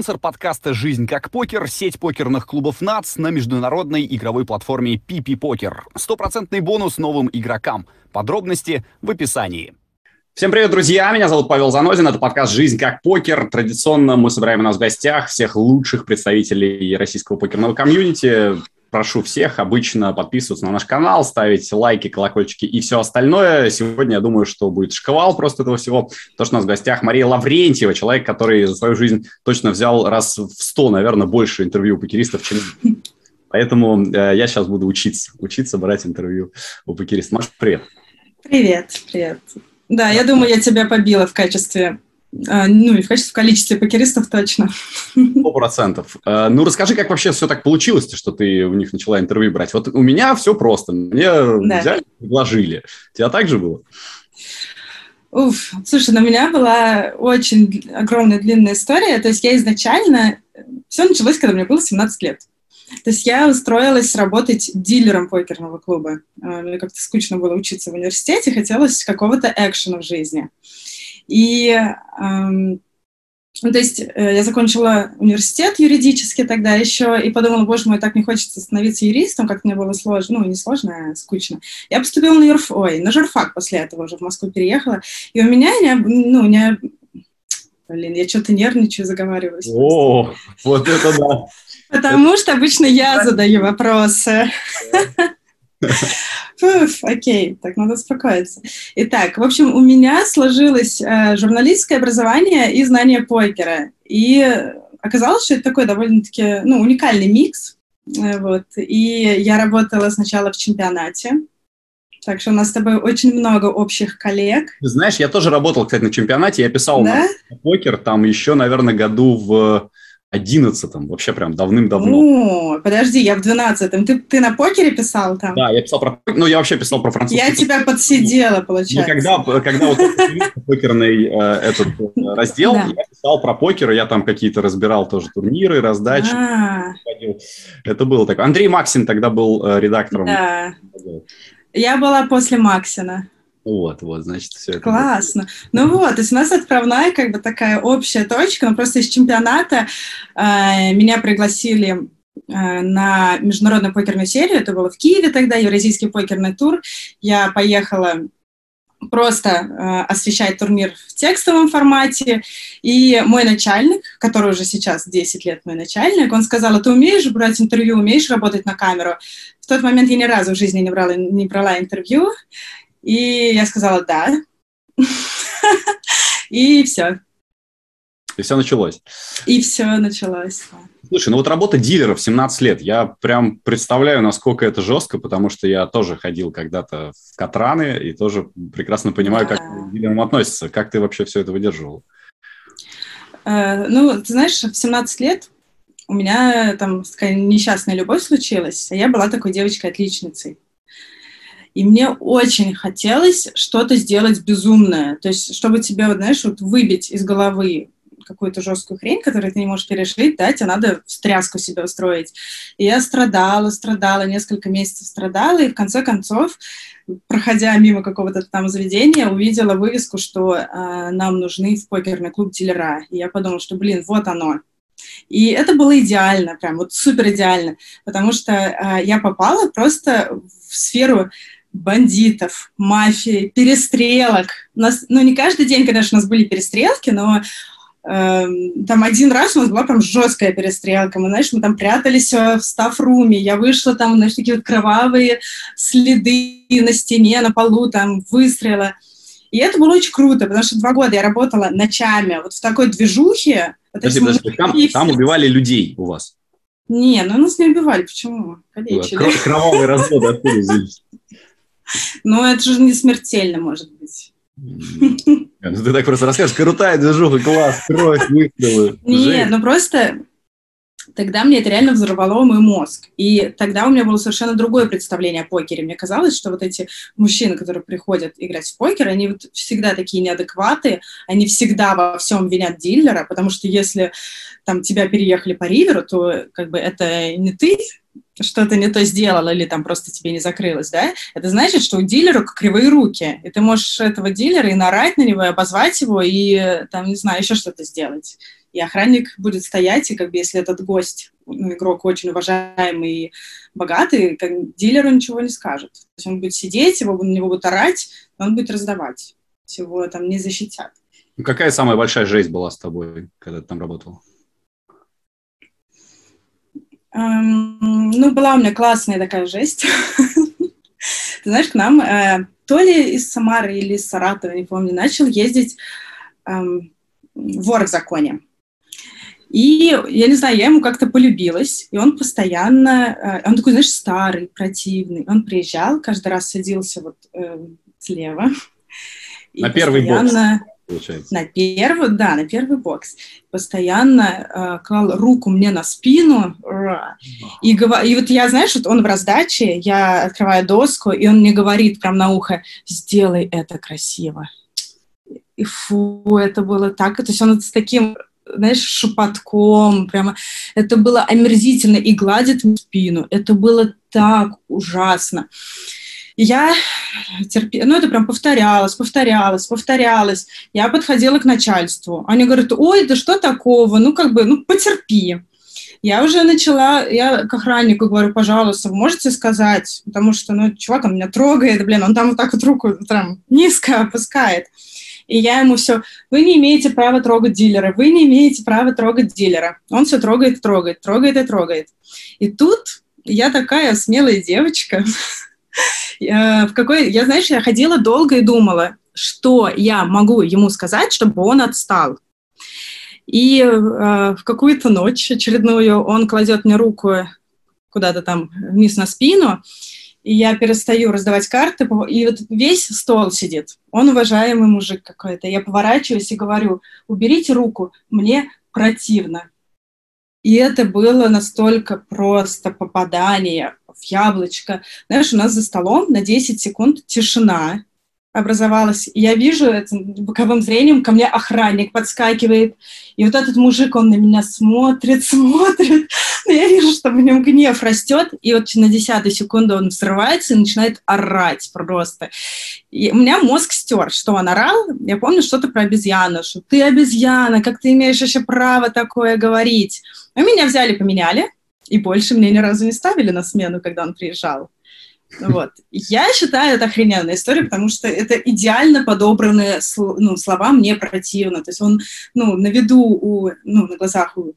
Спонсор подкаста «Жизнь как покер» — сеть покерных клубов НАЦ на международной игровой платформе Пипи Покер. Стопроцентный бонус новым игрокам. Подробности в описании. Всем привет, друзья! Меня зовут Павел Занозин. Это подкаст «Жизнь как покер». Традиционно мы собираем у нас в гостях всех лучших представителей российского покерного комьюнити прошу всех обычно подписываться на наш канал, ставить лайки, колокольчики и все остальное. Сегодня я думаю, что будет шквал просто этого всего. То, что у нас в гостях Мария Лаврентьева, человек, который за свою жизнь точно взял раз в сто, наверное, больше интервью у покеристов, чем... Поэтому э, я сейчас буду учиться, учиться брать интервью у покеристов. Маш, привет. Привет, привет. Да, я думаю, я тебя побила в качестве ну, и в качестве, в количестве покеристов точно. Сто процентов. А, ну, расскажи, как вообще все так получилось, что ты у них начала интервью брать. Вот у меня все просто. Мне да. взяли, предложили. У тебя так же было? Уф, слушай, ну, у меня была очень огромная длинная история. То есть я изначально... Все началось, когда мне было 17 лет. То есть я устроилась работать дилером покерного клуба. А, мне как-то скучно было учиться в университете, хотелось какого-то экшена в жизни. И эм, ну, то есть э, я закончила университет юридический тогда еще, и подумала, боже мой, так не хочется становиться юристом, как мне было сложно, ну, не сложно, а скучно. Я поступила на юрф, ой, на журфак после этого уже в Москву переехала, и у меня, ну, у меня, блин, я что-то нервничаю, заговариваюсь. О, вот это да. Потому что обычно я задаю вопросы. Фуф, окей, так надо успокоиться. Итак, в общем, у меня сложилось э, журналистское образование и знание покера. И оказалось, что это такой довольно-таки ну, уникальный микс. Э, вот. И я работала сначала в чемпионате, так что у нас с тобой очень много общих коллег. знаешь, я тоже работал, кстати, на чемпионате. Я писал да? на покер там еще, наверное, году в одиннадцатом, вообще прям давным-давно. О, подожди, я в двенадцатом. Ты, ты на покере писал там? Да, я писал про... Ну, я вообще писал про французский. Я тебя подсидела, получается. Ну, когда, когда вот покерный э, этот э, раздел, да. я писал про покер, я там какие-то разбирал тоже турниры, раздачи. А. Это было так. Андрей Максин тогда был э, редактором. Да. Я была после Максина. Вот, вот, значит, все это. Классно. Ну вот, то есть у нас отправная как бы такая общая точка, но просто из чемпионата э, меня пригласили э, на международную покерную серию, это было в Киеве тогда, Евразийский покерный тур. Я поехала просто э, освещать турнир в текстовом формате. И мой начальник, который уже сейчас 10 лет мой начальник, он сказал, а ты умеешь брать интервью, умеешь работать на камеру? В тот момент я ни разу в жизни не брала, не брала интервью. И я сказала «да». И все. И все началось. И все началось. Слушай, ну вот работа дилера в 17 лет, я прям представляю, насколько это жестко, потому что я тоже ходил когда-то в Катраны и тоже прекрасно понимаю, да. как к дилерам относятся. Как ты вообще все это выдерживал? Э, ну, ты знаешь, в 17 лет у меня там такая несчастная любовь случилась, а я была такой девочкой-отличницей. И мне очень хотелось что-то сделать безумное. То есть, чтобы тебе, вот, знаешь, вот выбить из головы какую-то жесткую хрень, которую ты не можешь пережить, да, тебе надо встряску себе устроить. И я страдала, страдала, несколько месяцев страдала, и в конце концов, проходя мимо какого-то там заведения, увидела вывеску, что э, нам нужны в покерный клуб дилера. И я подумала, что, блин, вот оно. И это было идеально, прям вот супер идеально, потому что э, я попала просто в сферу бандитов, мафии, перестрелок. У нас, ну, не каждый день, конечно, у нас были перестрелки, но э, там один раз у нас была прям жесткая перестрелка. Мы, знаешь, мы там прятались э, в стаф-руме. Я вышла там, знаешь, такие вот кровавые следы на стене, на полу, там, выстрела. И это было очень круто, потому что два года я работала ночами вот в такой движухе. Подожди, подожди, там, там убивали людей у вас? Не, ну нас не убивали, почему? Калечили. Кровавые разводы откуда здесь? Ну, это же не смертельно, может быть. Ну, ты так просто расскажешь, крутая движуха, класс, кровь, выстрелы. Нет, ну просто тогда мне это реально взорвало мой мозг. И тогда у меня было совершенно другое представление о покере. Мне казалось, что вот эти мужчины, которые приходят играть в покер, они вот всегда такие неадекваты, они всегда во всем винят дилера, потому что если там тебя переехали по риверу, то как бы это не ты что-то не то сделал или там просто тебе не закрылось, да, это значит, что у дилера кривые руки, и ты можешь этого дилера и нарать на него, и обозвать его, и там, не знаю, еще что-то сделать. И охранник будет стоять, и как бы если этот гость, ну, игрок очень уважаемый и богатый, как дилеру ничего не скажет. То есть он будет сидеть, его, на него будут орать, он будет раздавать. Всего там не защитят. Ну, какая самая большая жесть была с тобой, когда ты там работал? Эм, ну, была у меня классная такая жесть. Ты знаешь, к нам э, то ли из Самары или из Саратова, не помню, начал ездить эм, вор в законе. И, я не знаю, я ему как-то полюбилась, и он постоянно, э, он такой, знаешь, старый, противный, он приезжал, каждый раз садился вот э, слева. На первый бокс, получается. На первый, да, на первый бокс. Постоянно э, клал руку мне на спину, и, и вот я, знаешь, вот он в раздаче, я открываю доску, и он мне говорит прям на ухо, сделай это красиво. И фу, это было так, то есть он с таким знаешь, шепотком, прямо, это было омерзительно, и гладит спину, это было так ужасно. Я терпела, ну, это прям повторялось, повторялось, повторялось. Я подходила к начальству. Они говорят, ой, да что такого, ну, как бы, ну, потерпи. Я уже начала, я к охраннику говорю, пожалуйста, вы можете сказать, потому что, ну, чувак, он меня трогает, блин, он там вот так вот руку прям низко опускает. И я ему все, вы не имеете права трогать дилера, вы не имеете права трогать дилера. Он все трогает, трогает, трогает и трогает. И тут я такая смелая девочка, в какой, я, знаешь, я ходила долго и думала, что я могу ему сказать, чтобы он отстал. И э, в какую-то ночь очередную он кладет мне руку куда-то там вниз на спину, и я перестаю раздавать карты, и вот весь стол сидит. Он уважаемый мужик какой-то. Я поворачиваюсь и говорю, уберите руку, мне противно. И это было настолько просто попадание яблочко. Знаешь, у нас за столом на 10 секунд тишина, образовалась. И я вижу это боковым зрением, ко мне охранник подскакивает, и вот этот мужик, он на меня смотрит, смотрит, но я вижу, что в нем гнев растет, и вот на десятой секунду он взрывается и начинает орать просто. И у меня мозг стер, что он орал, я помню что-то про обезьяну, что ты обезьяна, как ты имеешь еще право такое говорить? А меня взяли, поменяли, и больше мне ни разу не ставили на смену, когда он приезжал. Вот. Я считаю, это охрененная история, потому что это идеально подобранные ну, слова мне противно. То есть он ну, на виду, у, ну, на глазах у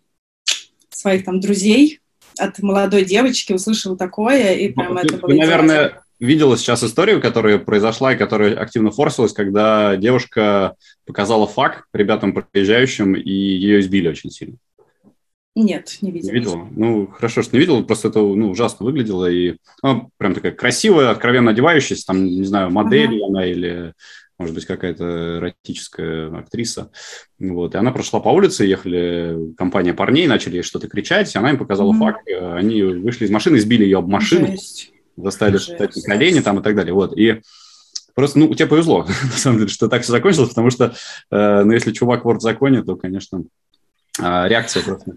своих там друзей от молодой девочки услышал такое, и прям ну, это было... Ты, наверное, видела сейчас историю, которая произошла и которая активно форсилась, когда девушка показала факт ребятам проезжающим, и ее избили очень сильно. Нет, не видела. Не видела? Ну, хорошо, что не видела, просто это ну, ужасно выглядело. И ну, прям такая красивая, откровенно одевающаяся, там, не знаю, модель ага. она или, может быть, какая-то эротическая актриса. Вот. И она прошла по улице, ехали компания парней, начали что-то кричать, и она им показала угу. факт. Они вышли из машины, сбили ее об машину, Жесть. заставили встать на колени там и так далее. Вот. И Просто, ну, тебе повезло, на самом деле, что так все закончилось, потому что, э, ну, если чувак в законе, то, конечно, э, реакция просто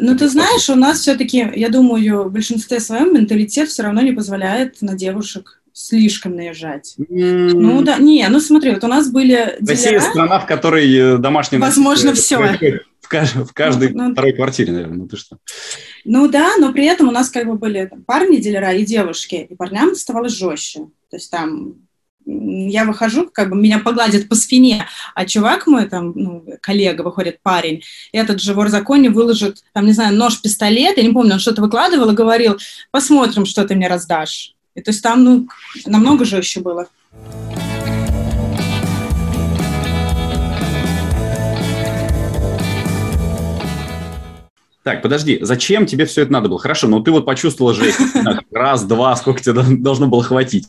ну, ты знаешь, у нас все-таки, я думаю, в большинстве своем менталитет все равно не позволяет на девушек слишком наезжать. Mm. Ну да, не, ну смотри, вот у нас были Россия страна, в которой э, домашний Возможно, все. В, кажд... в каждой ну, ну, второй квартире, наверное, ну ты что? Ну да, но при этом у нас как бы были там, парни дилера и девушки, и парням оставалось жестче. То есть там я выхожу, как бы меня погладят по спине, а чувак мой, там, ну, коллега, выходит парень, этот же вор законе выложит, там, не знаю, нож, пистолет, я не помню, он что-то выкладывал и говорил, посмотрим, что ты мне раздашь. И, то есть там, ну, намного жестче было. Так, подожди, зачем тебе все это надо было? Хорошо, но ты вот почувствовала жесть. Раз, два, сколько тебе должно было хватить.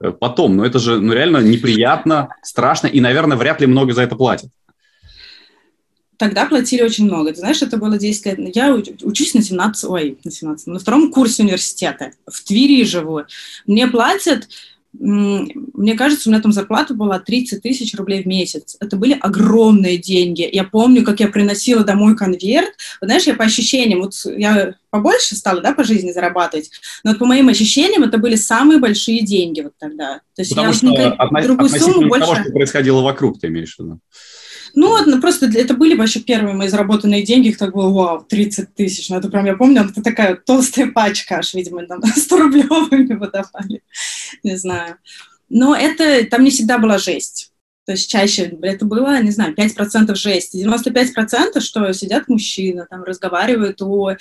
Э, потом, ну это же ну, реально неприятно, страшно, и, наверное, вряд ли много за это платят. Тогда платили очень много. Ты знаешь, это было 10 лет. Я учусь на 17, ой, на 17, на втором курсе университета. В Твери живу. Мне платят мне кажется, у меня там зарплата была 30 тысяч рублей в месяц. Это были огромные деньги. Я помню, как я приносила домой конверт. Вот, знаешь, я по ощущениям, вот я побольше стала, да, по жизни зарабатывать, но вот по моим ощущениям это были самые большие деньги вот тогда. То есть Потому я что вот отно- другую сумму больше... того, что происходило вокруг, ты имеешь в виду? Ну, ну, просто это были вообще первые мои заработанные деньги, их так было, вау, 30 тысяч. Ну, это прям, я помню, это такая толстая пачка, аж, видимо, там 100 рублевыми выдавали, не знаю. Но это, там не всегда была жесть. То есть чаще это было, не знаю, 5% жести. 95% что сидят мужчины, там разговаривают о,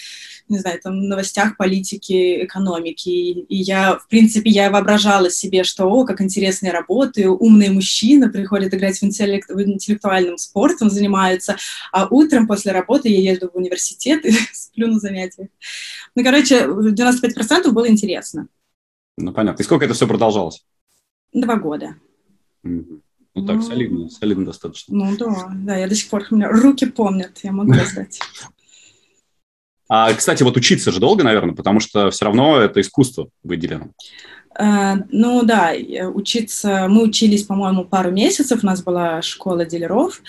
не знаю, там новостях политики, экономики. И я, в принципе, я воображала себе, что, о, как интересно я работаю, умные мужчины приходят играть в, интеллект, в интеллектуальном спортом, занимаются, а утром после работы я езжу в университет и сплю на занятиях. Ну, короче, 95% было интересно. Ну, понятно. И сколько это все продолжалось? Два года. Mm-hmm. Ну так, ну, солидно, солидно достаточно. Ну да, да, я до сих пор, у меня руки помнят, я могу раздать. А, кстати, вот учиться же долго, наверное, потому что все равно это искусство выделено. Э, ну да, учиться, мы учились, по-моему, пару месяцев, у нас была школа дилеров,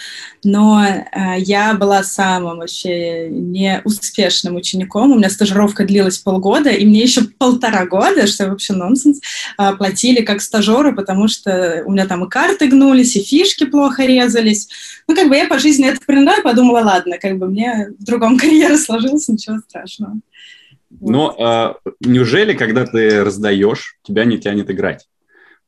но э, я была самым вообще неуспешным учеником, у меня стажировка длилась полгода, и мне еще полтора года, что вообще нонсенс, э, платили как стажеру, потому что у меня там и карты гнулись, и фишки плохо резались. Ну, как бы я по жизни это приняла подумала, ладно, как бы мне в другом карьера сложилась, ничего страшного. Но э, неужели, когда ты раздаешь, тебя не тянет играть?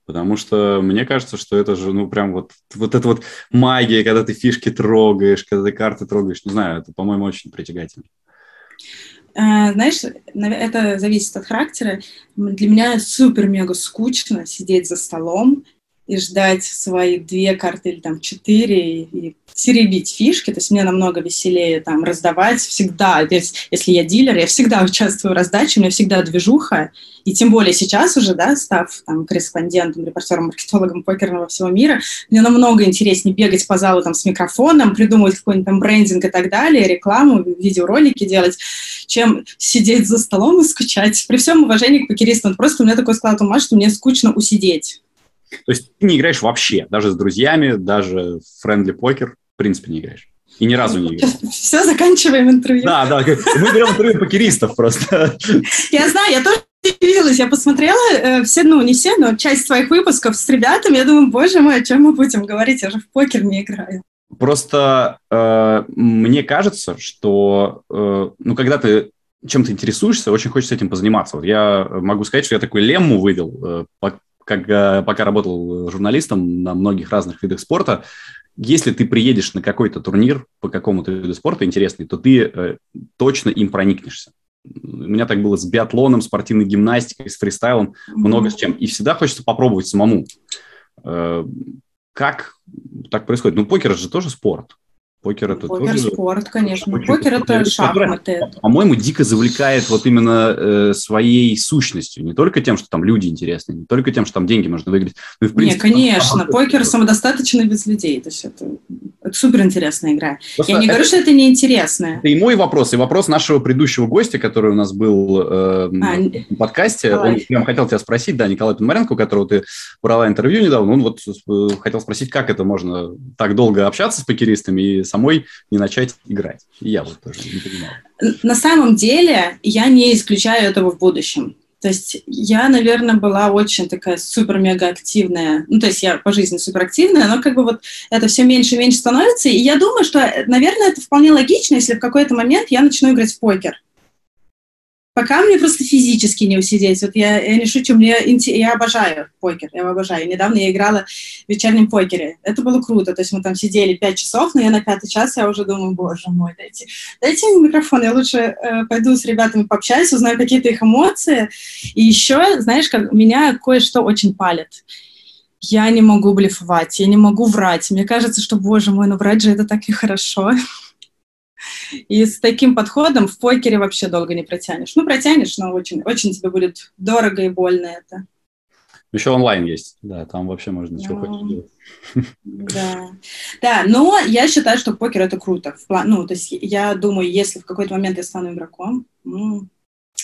Потому что мне кажется, что это же, ну, прям вот, вот эта вот магия, когда ты фишки трогаешь, когда ты карты трогаешь, не знаю, это, по-моему, очень притягательно. А, знаешь, это зависит от характера. Для меня супер-мега скучно сидеть за столом и ждать свои две карты или там четыре и теребить фишки, то есть мне намного веселее там раздавать всегда, есть, если я дилер, я всегда участвую в раздаче, у меня всегда движуха, и тем более сейчас уже, да, став там корреспондентом, репортером, маркетологом покерного всего мира, мне намного интереснее бегать по залу там с микрофоном, придумывать какой-нибудь там брендинг и так далее, рекламу, видеоролики делать, чем сидеть за столом и скучать. При всем уважении к покеристам, просто у меня такой склад ума, что мне скучно усидеть. То есть ты не играешь вообще, даже с друзьями, даже в френдли покер, в принципе, не играешь. И ни разу не играл. Все, заканчиваем интервью. Да, да, мы берем интервью покеристов просто. Я знаю, я тоже удивилась, я посмотрела э, все, ну, не все, но часть своих выпусков с ребятами, я думаю, боже мой, о чем мы будем говорить, я же в покер не играю. Просто э, мне кажется, что, э, ну, когда ты чем-то интересуешься, очень хочется этим позаниматься. Вот я могу сказать, что я такой лемму вывел, э, как, э, пока работал журналистом на многих разных видах спорта, если ты приедешь на какой-то турнир по какому-то виду спорта интересный, то ты э, точно им проникнешься. У меня так было с биатлоном, спортивной гимнастикой, с фристайлом, mm-hmm. много с чем. И всегда хочется попробовать самому. Э, как так происходит? Ну, покер же тоже спорт. Покер это Покер тоже... спорт, конечно. Очень Покер это шахматы. По-моему, дико завлекает вот именно э, своей сущностью. Не только тем, что там люди интересные, не только тем, что там деньги можно выиграть. Но и, в принципе, Не, конечно. Там... Покер самодостаточный без людей. То есть это, это супер интересная игра. Просто Я не это... говорю, что это неинтересная. Это и мой вопрос, и вопрос нашего предыдущего гостя, который у нас был э, а, в подкасте. Давай. Он прям хотел тебя спросить, да, Николай Пономаренко, у которого ты брала интервью недавно, он вот э, хотел спросить, как это можно так долго общаться с покеристами и самой не начать играть. И я вот тоже не понимаю. На самом деле я не исключаю этого в будущем. То есть я, наверное, была очень такая супер-мега активная. Ну, то есть я по жизни суперактивная, но как бы вот это все меньше и меньше становится. И я думаю, что, наверное, это вполне логично, если в какой-то момент я начну играть в покер. Пока мне просто физически не усидеть. Вот я, я не шучу, мне, я обожаю покер, я обожаю. Недавно я играла в вечернем покере. Это было круто. То есть мы там сидели пять часов, но я на пятый час, я уже думаю, боже мой, дайте, дайте мне микрофон, я лучше э, пойду с ребятами пообщаюсь, узнаю какие-то их эмоции. И еще, знаешь, как меня кое-что очень палит я не могу блефовать, я не могу врать. Мне кажется, что, боже мой, ну врать же это так и хорошо. И с таким подходом в покере вообще долго не протянешь. Ну, протянешь, но очень, очень тебе будет дорого и больно это. Еще онлайн есть, да, там вообще можно ну, чего хочешь делать. Да, да, но я считаю, что покер это круто. Ну, то есть я думаю, если в какой-то момент я стану игроком, ну,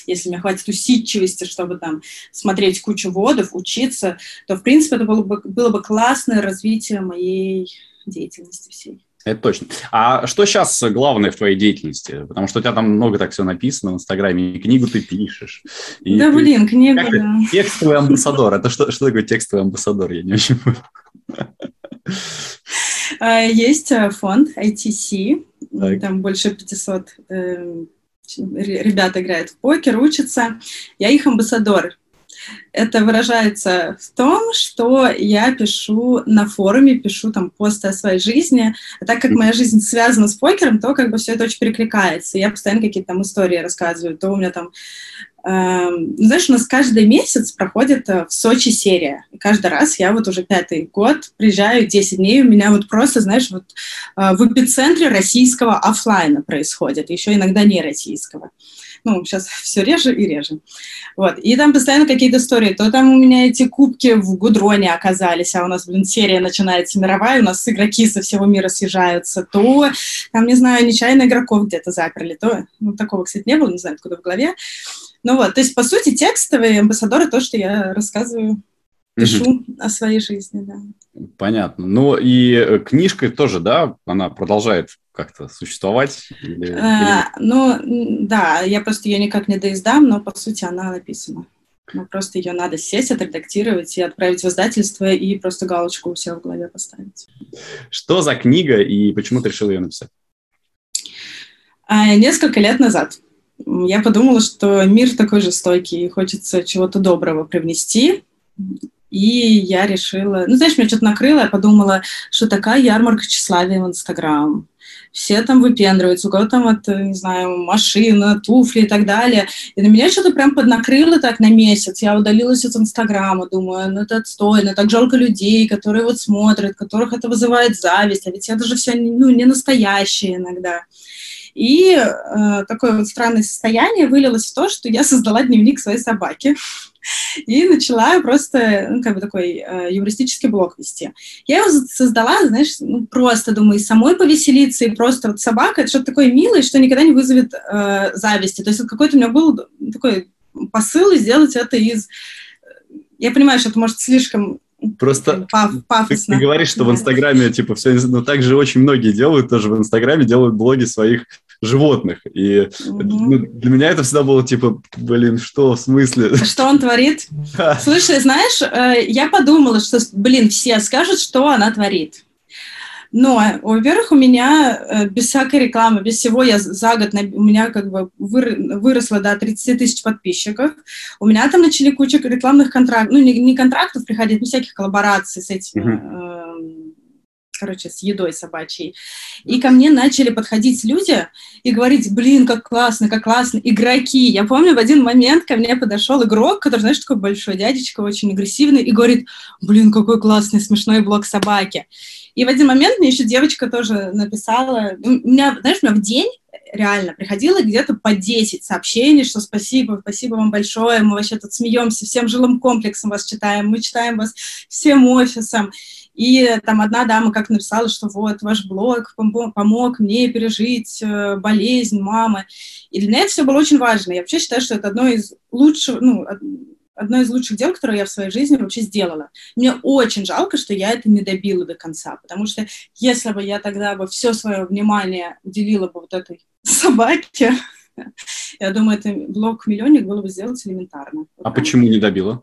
если мне хватит усидчивости, чтобы там смотреть кучу водов, учиться, то, в принципе, это было бы, было бы классное развитие моей деятельности всей. Это точно. А что сейчас главное в твоей деятельности? Потому что у тебя там много так все написано в Инстаграме, и книгу ты пишешь. И да, ты... блин, книгу, да. Текстовый амбассадор. Это что, что такое текстовый амбассадор? Я не очень. Э, есть э, фонд ITC, так. там больше 500 э, ребят играют в покер, учатся. Я их амбассадор. Это выражается в том, что я пишу на форуме, пишу там посты о своей жизни. А так как моя жизнь связана с покером, то как бы все это очень перекликается. Я постоянно какие-то там истории рассказываю. То у меня там Эм, знаешь, у нас каждый месяц проходит э, в Сочи серия. И каждый раз я вот уже пятый год приезжаю 10 дней, у меня вот просто, знаешь, вот э, в эпицентре российского офлайна происходит, еще иногда не российского. Ну, сейчас все реже и реже. Вот. И там постоянно какие-то истории. То там у меня эти кубки в Гудроне оказались, а у нас, блин, серия начинается мировая, у нас игроки со всего мира съезжаются. То там, не знаю, нечаянно игроков где-то заперли. То, ну, такого, кстати, не было, не знаю, откуда в голове. Ну вот, то есть, по сути, текстовые амбассадоры то, что я рассказываю, пишу угу. о своей жизни, да. Понятно. Ну и э, книжка тоже, да, она продолжает как-то существовать? Или, а, или... Ну, да, я просто ее никак не доиздам, но, по сути, она написана. Ну, просто ее надо сесть, отредактировать и отправить в издательство, и просто галочку у себя в голове поставить. Что за книга и почему ты решил ее написать? А, несколько лет назад я подумала, что мир такой жестокий, и хочется чего-то доброго привнести. И я решила... Ну, знаешь, меня что-то накрыло, я подумала, что такая ярмарка тщеславия в Инстаграм. Все там выпендриваются, у кого там, вот, не знаю, машина, туфли и так далее. И на меня что-то прям поднакрыло так на месяц. Я удалилась из Инстаграма, думаю, ну это отстойно, так жалко людей, которые вот смотрят, которых это вызывает зависть, а ведь это же все ну, не настоящее иногда. И э, такое вот странное состояние вылилось в то, что я создала дневник своей собаки и начала просто, ну, как бы такой э, юмористический блог вести. Я его создала, знаешь, ну, просто, думаю, самой повеселиться, и просто вот собака — это что-то такое милое, что никогда не вызовет э, зависти. То есть вот какой-то у меня был такой посыл сделать это из... Я понимаю, что это может слишком Просто Ты, ты говоришь, что в Инстаграме, типа, все, но также очень многие делают тоже в Инстаграме, делают блоги своих животных. И угу. ну, для меня это всегда было типа, блин, что в смысле? Что он творит? Слушай, знаешь, э, я подумала, что, блин, все скажут, что она творит. Но, во-первых, у меня э, без всякой рекламы, без всего, я за год, у меня как бы выросло до 30 тысяч подписчиков. У меня там начали куча рекламных контрактов, ну, не, не контрактов приходить, но всяких коллабораций с этими, uh-huh. Короче, с едой собачьей. И ко мне начали подходить люди и говорить, блин, как классно, как классно, игроки. Я помню, в один момент ко мне подошел игрок, который, знаешь, такой большой дядечка, очень агрессивный, и говорит, блин, какой классный, смешной блог собаки. И в один момент мне еще девочка тоже написала, у меня, знаешь, у меня в день реально приходило где-то по 10 сообщений, что спасибо, спасибо вам большое, мы вообще тут смеемся, всем жилым комплексом вас читаем, мы читаем вас всем офисом. И там одна дама как написала, что вот ваш блог помог мне пережить э, болезнь мамы. И для меня это все было очень важно. Я вообще считаю, что это одно из лучших, ну, одно из лучших дел, которое я в своей жизни вообще сделала. Мне очень жалко, что я это не добила до конца, потому что если бы я тогда бы все свое внимание уделила бы вот этой собаке, я думаю, это блок миллионник было бы сделать элементарно. А почему не добила?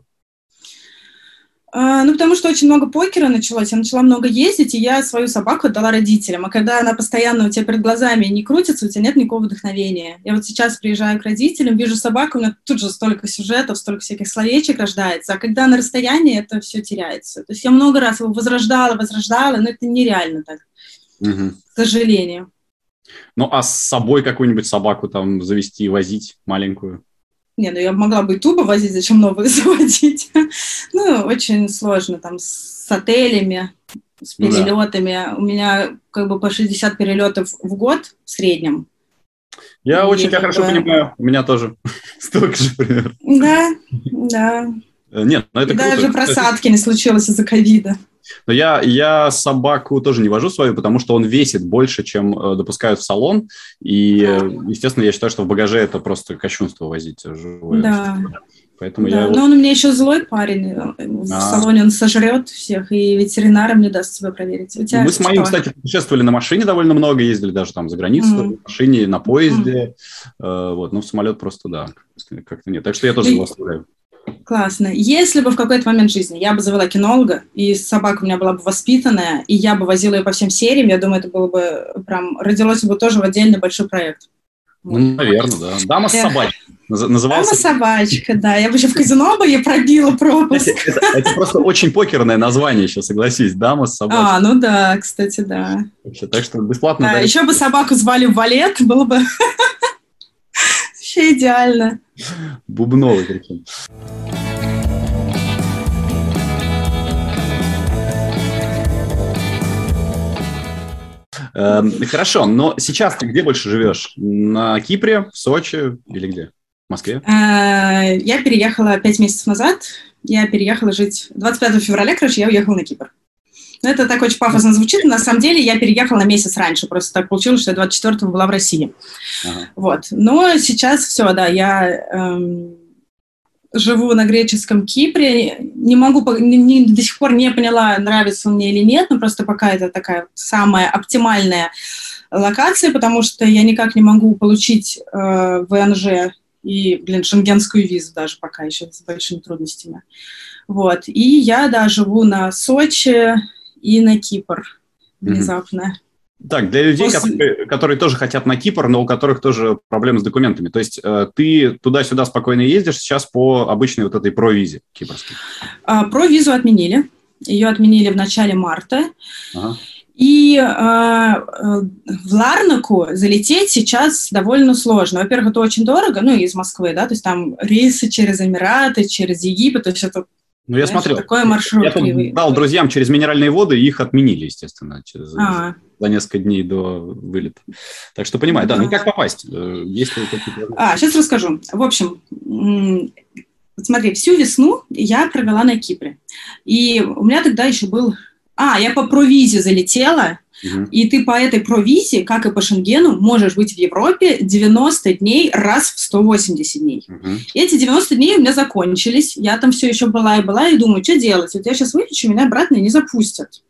А, ну, потому что очень много покера началось, я начала много ездить, и я свою собаку отдала родителям. А когда она постоянно у тебя перед глазами не крутится, у тебя нет никакого вдохновения. Я вот сейчас приезжаю к родителям, вижу собаку, у меня тут же столько сюжетов, столько всяких словечек рождается, а когда на расстоянии, это все теряется. То есть я много раз его возрождала, возрождала, но это нереально так, угу. к сожалению. Ну, а с собой какую-нибудь собаку там завести, возить маленькую? Не, ну я могла бы и тубы возить, зачем новые заводить? ну, очень сложно там с отелями, с перелетами. Да. У меня как бы по 60 перелетов в год в среднем. Я и очень тебя хорошо бы... понимаю, у меня тоже столько же примерно. Да, да. Э, нет, но это и круто. Даже просадки не случилось из-за ковида. Но я, я собаку тоже не вожу свою, потому что он весит больше, чем э, допускают в салон. И, э, естественно, я считаю, что в багаже это просто кощунство возить живое. Да. Поэтому да, я но он у меня еще злой парень. Э, в а. салоне он сожрет всех, и ветеринарам не даст себя проверить. У тебя Мы с моим, что? кстати, путешествовали на машине довольно много, ездили даже там за границу, mm. на машине, на поезде. Mm. вот, но в самолет просто, да, как-то нет. Так что я тоже ну, его оставляю. Классно. Если бы в какой-то момент жизни я бы завела кинолога, и собака у меня была бы воспитанная, и я бы возила ее по всем сериям, я думаю, это было бы прям, родилось бы тоже в отдельный большой проект. Ну, наверное, да. Дама с собачкой. Назывался... Дама собачка, да. Я бы еще в казино бы ей пробила пропуск. Это, это просто очень покерное название еще, согласись. Дама с собачкой. А, ну да, кстати, да. Так что бесплатно. Да, еще бы собаку звали Валет, было бы вообще идеально. Бубновый причем. Эм, хорошо, но сейчас ты где больше живешь? На Кипре, в Сочи или где? В Москве? Э, я переехала пять месяцев назад. Я переехала жить 25 февраля, короче, я уехала на Кипр. Ну, это так очень пафосно звучит. На самом деле я переехала на месяц раньше. Просто так получилось, что я 24-го была в России. Ага. Вот. Но сейчас все, да, я эм, живу на греческом Кипре. Не могу, не, не, до сих пор не поняла, нравится он мне или нет, но просто пока это такая самая оптимальная локация, потому что я никак не могу получить э, ВНЖ и, блин, шенгенскую визу даже пока еще с большими трудностями. Вот. И я, да, живу на Сочи и на Кипр внезапно. Так, для людей, После... которые, которые тоже хотят на Кипр, но у которых тоже проблемы с документами. То есть э, ты туда-сюда спокойно ездишь сейчас по обычной вот этой провизе кипрской? А, провизу отменили. Ее отменили в начале марта. Ага. И э, э, в Ларнаку залететь сейчас довольно сложно. Во-первых, это очень дорого, ну, из Москвы, да, то есть там рейсы через Эмираты, через Египет, то есть это ну, я смотрел. Такой маршрут. Я дал друзьям через минеральные воды, их отменили, естественно, через, а. за несколько дней до вылета. Так что понимаю, да. да. Ну, как попасть? Э, есть ли какие-то... А, сейчас расскажу. В общем, смотри, всю весну я провела на Кипре. И у меня тогда еще был... А, я по провизе залетела, и ты по этой провизе, как и по Шенгену, можешь быть в Европе 90 дней раз в 180 дней. Угу. Эти 90 дней у меня закончились. Я там все еще была и была, и думаю, что делать? Вот я сейчас выключу, меня обратно не запустят.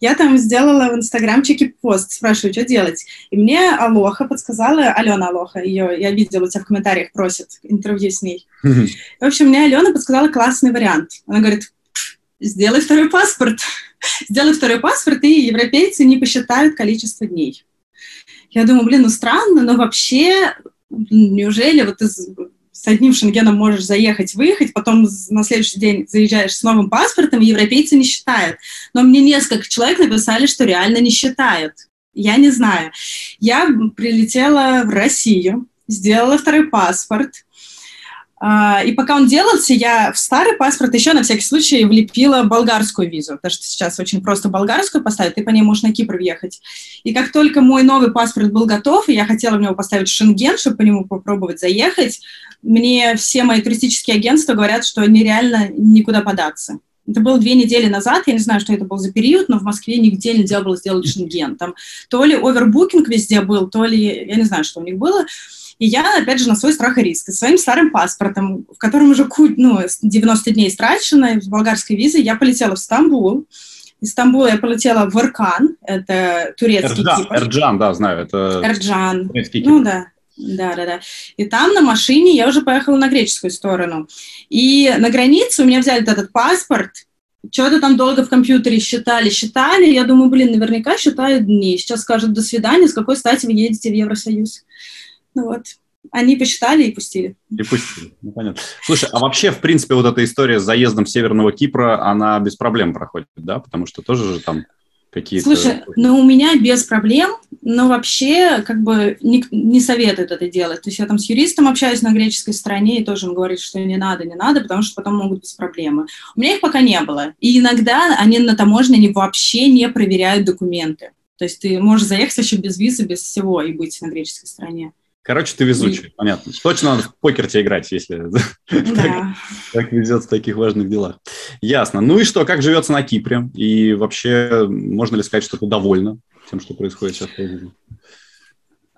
Я там сделала в инстаграмчике пост, спрашиваю, что делать. И мне Алоха подсказала, Алена Алоха, ее я видела, у тебя в комментариях просит интервью с ней. В общем, мне Алена подсказала классный вариант. Она говорит, сделай второй паспорт. Сделай второй паспорт, и европейцы не посчитают количество дней. Я думаю, блин, ну странно, но вообще, неужели вот ты с одним шенгеном можешь заехать, выехать, потом на следующий день заезжаешь с новым паспортом, и европейцы не считают. Но мне несколько человек написали, что реально не считают. Я не знаю. Я прилетела в Россию, сделала второй паспорт, и пока он делался, я в старый паспорт еще на всякий случай влепила болгарскую визу, потому что сейчас очень просто болгарскую поставить, ты по ней можешь на Кипр въехать. И как только мой новый паспорт был готов, и я хотела в него поставить шенген, чтобы по нему попробовать заехать, мне все мои туристические агентства говорят, что нереально никуда податься. Это было две недели назад, я не знаю, что это был за период, но в Москве нигде нельзя было сделать шенген. Там то ли овербукинг везде был, то ли, я не знаю, что у них было, и я, опять же, на свой страх и риск. И своим старым паспортом, в котором уже ну, 90 дней страчено, с болгарской визой, я полетела в Стамбул. Из Стамбула я полетела в Иркан, это турецкий Эрджан, Кипр. Эрджан, да, знаю, это Эрджан. Ну да, да, да, да. И там на машине я уже поехала на греческую сторону. И на границе у меня взяли этот паспорт, что-то там долго в компьютере считали, считали. Я думаю, блин, наверняка считают дни. Сейчас скажут до свидания, с какой стати вы едете в Евросоюз. Ну вот, они посчитали и пустили. И пустили, ну понятно. Слушай, а вообще, в принципе, вот эта история с заездом Северного Кипра, она без проблем проходит, да? Потому что тоже же там какие-то... Слушай, ну у меня без проблем, но вообще как бы не, не советуют это делать. То есть я там с юристом общаюсь на греческой стороне и тоже им говорит, что не надо, не надо, потому что потом могут быть проблемы. У меня их пока не было. И иногда они на таможне они вообще не проверяют документы. То есть ты можешь заехать еще без визы, без всего и быть на греческой стороне. Короче, ты везучий, и... понятно. Точно надо в покер тебе играть, если да. так, так везет в таких важных делах. Ясно. Ну и что, как живется на Кипре? И вообще, можно ли сказать, что ты довольна тем, что происходит сейчас в жизни?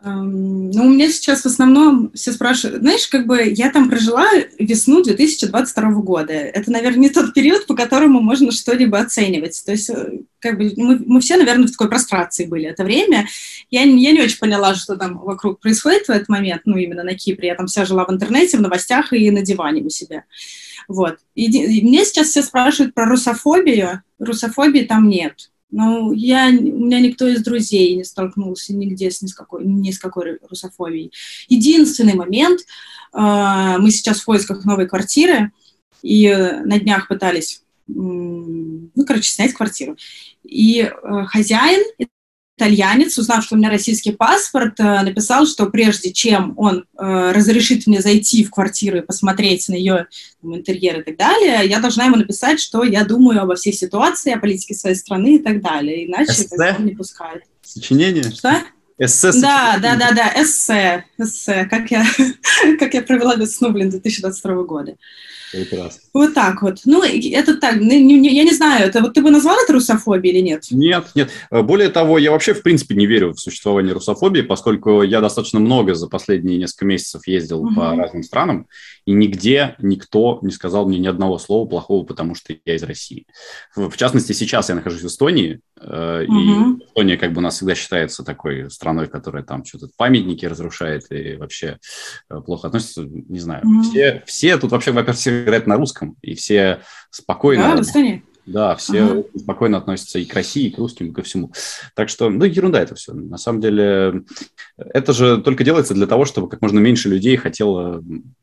Ну, у меня сейчас в основном все спрашивают, знаешь, как бы я там прожила весну 2022 года. Это, наверное, не тот период, по которому можно что-либо оценивать. То есть, э, как бы мы, мы все, наверное, в такой прострации были это время. Я, я не очень поняла, что там вокруг происходит в этот момент, ну, именно на Кипре. Я там вся жила в интернете, в новостях и на диване у себя. Вот. И, и мне сейчас все спрашивают про русофобию. Русофобии там нет. Но я, у меня никто из друзей не столкнулся нигде с ни с какой, ни с какой русофобией. Единственный момент, э, мы сейчас в поисках новой квартиры, и на днях пытались, ну, короче, снять квартиру. И э, хозяин, итальянец, узнав, что у меня российский паспорт, э, написал, что прежде чем он э, разрешит мне зайти в квартиру и посмотреть на ее там, интерьер и так далее, я должна ему написать, что я думаю обо всей ситуации, о политике своей страны и так далее. Иначе Эссе? не пускает. Сочинение? Что? Эссе Да, да, да, да, эссе, эссе, как я, как я провела весну, блин, 2022 года. Прекрасно. Вот так вот. Ну, это так, я не знаю, это вот ты бы назвал это русофобией или нет? Нет, нет. Более того, я вообще, в принципе, не верю в существование русофобии, поскольку я достаточно много за последние несколько месяцев ездил угу. по разным странам, и нигде никто не сказал мне ни одного слова плохого, потому что я из России. В, частности, сейчас я нахожусь в Эстонии, э, угу. и Эстония как бы у нас всегда считается такой страной, которая там что-то памятники разрушает и вообще э, плохо относится, не знаю. Угу. Все, все тут вообще, во-первых, говорят на русском, и все спокойно... Да, в Эстонии? Да, все ага. спокойно относятся и к России, и к русским, и ко всему. Так что, ну, ерунда это все. На самом деле, это же только делается для того, чтобы как можно меньше людей хотело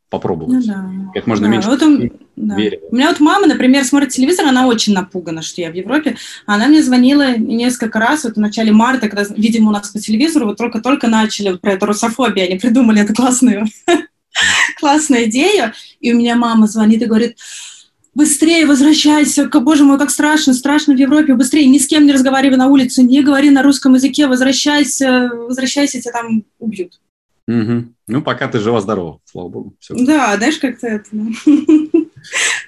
попробовать. Ну, да. Как можно да. меньше вот он, да. У меня вот мама, например, смотрит телевизор, она очень напугана, что я в Европе. Она мне звонила несколько раз, вот в начале марта, когда, видимо, у нас по телевизору вот только-только начали вот про эту русофобию, они придумали эту классную, классную идею, и у меня мама звонит и говорит, быстрее возвращайся, боже мой, как страшно, страшно в Европе, быстрее, ни с кем не разговаривай на улице, не говори на русском языке, возвращайся, возвращайся, тебя там убьют. Угу. Ну, пока ты жива-здорова, слава богу. Все. Да, знаешь, как-то это ну,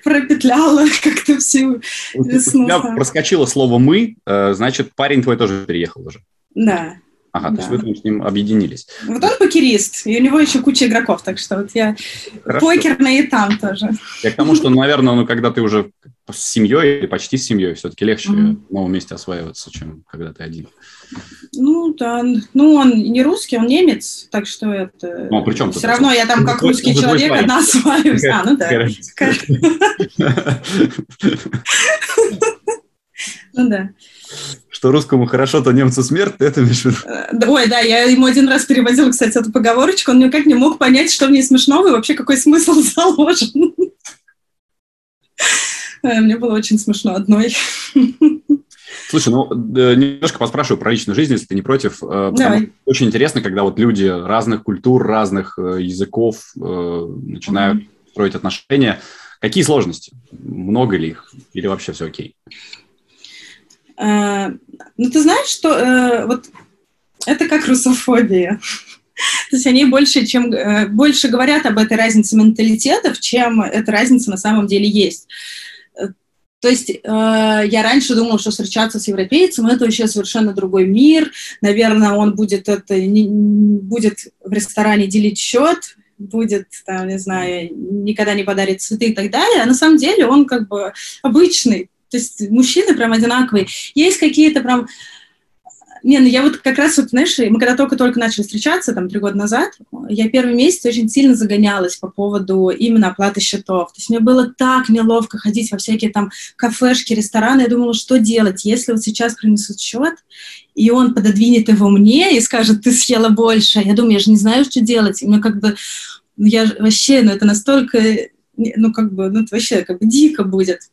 пропетляла как-то всю весну. Проскочило слово «мы», э, значит, парень твой тоже переехал уже. Да. Ага, да. то есть вы там с ним объединились. Вот он покерист, и у него еще куча игроков, так что вот я Хорошо. покерный и там тоже. Я к тому, что, наверное, ну, когда ты уже с семьей или почти с семьей, все-таки легче mm-hmm. в новом месте осваиваться, чем когда ты один. Ну, да. Ну, он не русский, он немец, так что это... Ну, при чем Все равно я там как русский человек одна осваиваюсь. А, ну да. Ну да что русскому хорошо, то немцу смерть, ты это имеешь в виду? Э, ой, да, я ему один раз переводила, кстати, эту поговорочку, он никак не мог понять, что в ней смешного и вообще какой смысл заложен. Э, мне было очень смешно одной. Слушай, ну, немножко поспрашиваю про личную жизнь, если ты не против. Э, Давай. Очень интересно, когда вот люди разных культур, разных языков начинают mm-hmm. строить отношения. Какие сложности? Много ли их? Или вообще все окей? Э, ну, ты знаешь, что э, вот это как русофобия. То есть они больше, чем, э, больше говорят об этой разнице менталитетов, чем эта разница на самом деле есть. То есть э, я раньше думала, что встречаться с европейцем это вообще совершенно другой мир. Наверное, он будет это не, будет в ресторане делить счет, будет там, не знаю, никогда не подарит цветы и так далее. А на самом деле он как бы обычный то есть мужчины прям одинаковые. Есть какие-то прям... Не, ну я вот как раз вот, знаешь, мы когда только-только начали встречаться, там, три года назад, я первый месяц очень сильно загонялась по поводу именно оплаты счетов. То есть мне было так неловко ходить во всякие там кафешки, рестораны. Я думала, что делать, если вот сейчас принесут счет, и он пододвинет его мне и скажет, ты съела больше. Я думаю, я же не знаю, что делать. И мне как бы, ну я вообще, ну это настолько, ну как бы, ну это вообще как бы дико будет.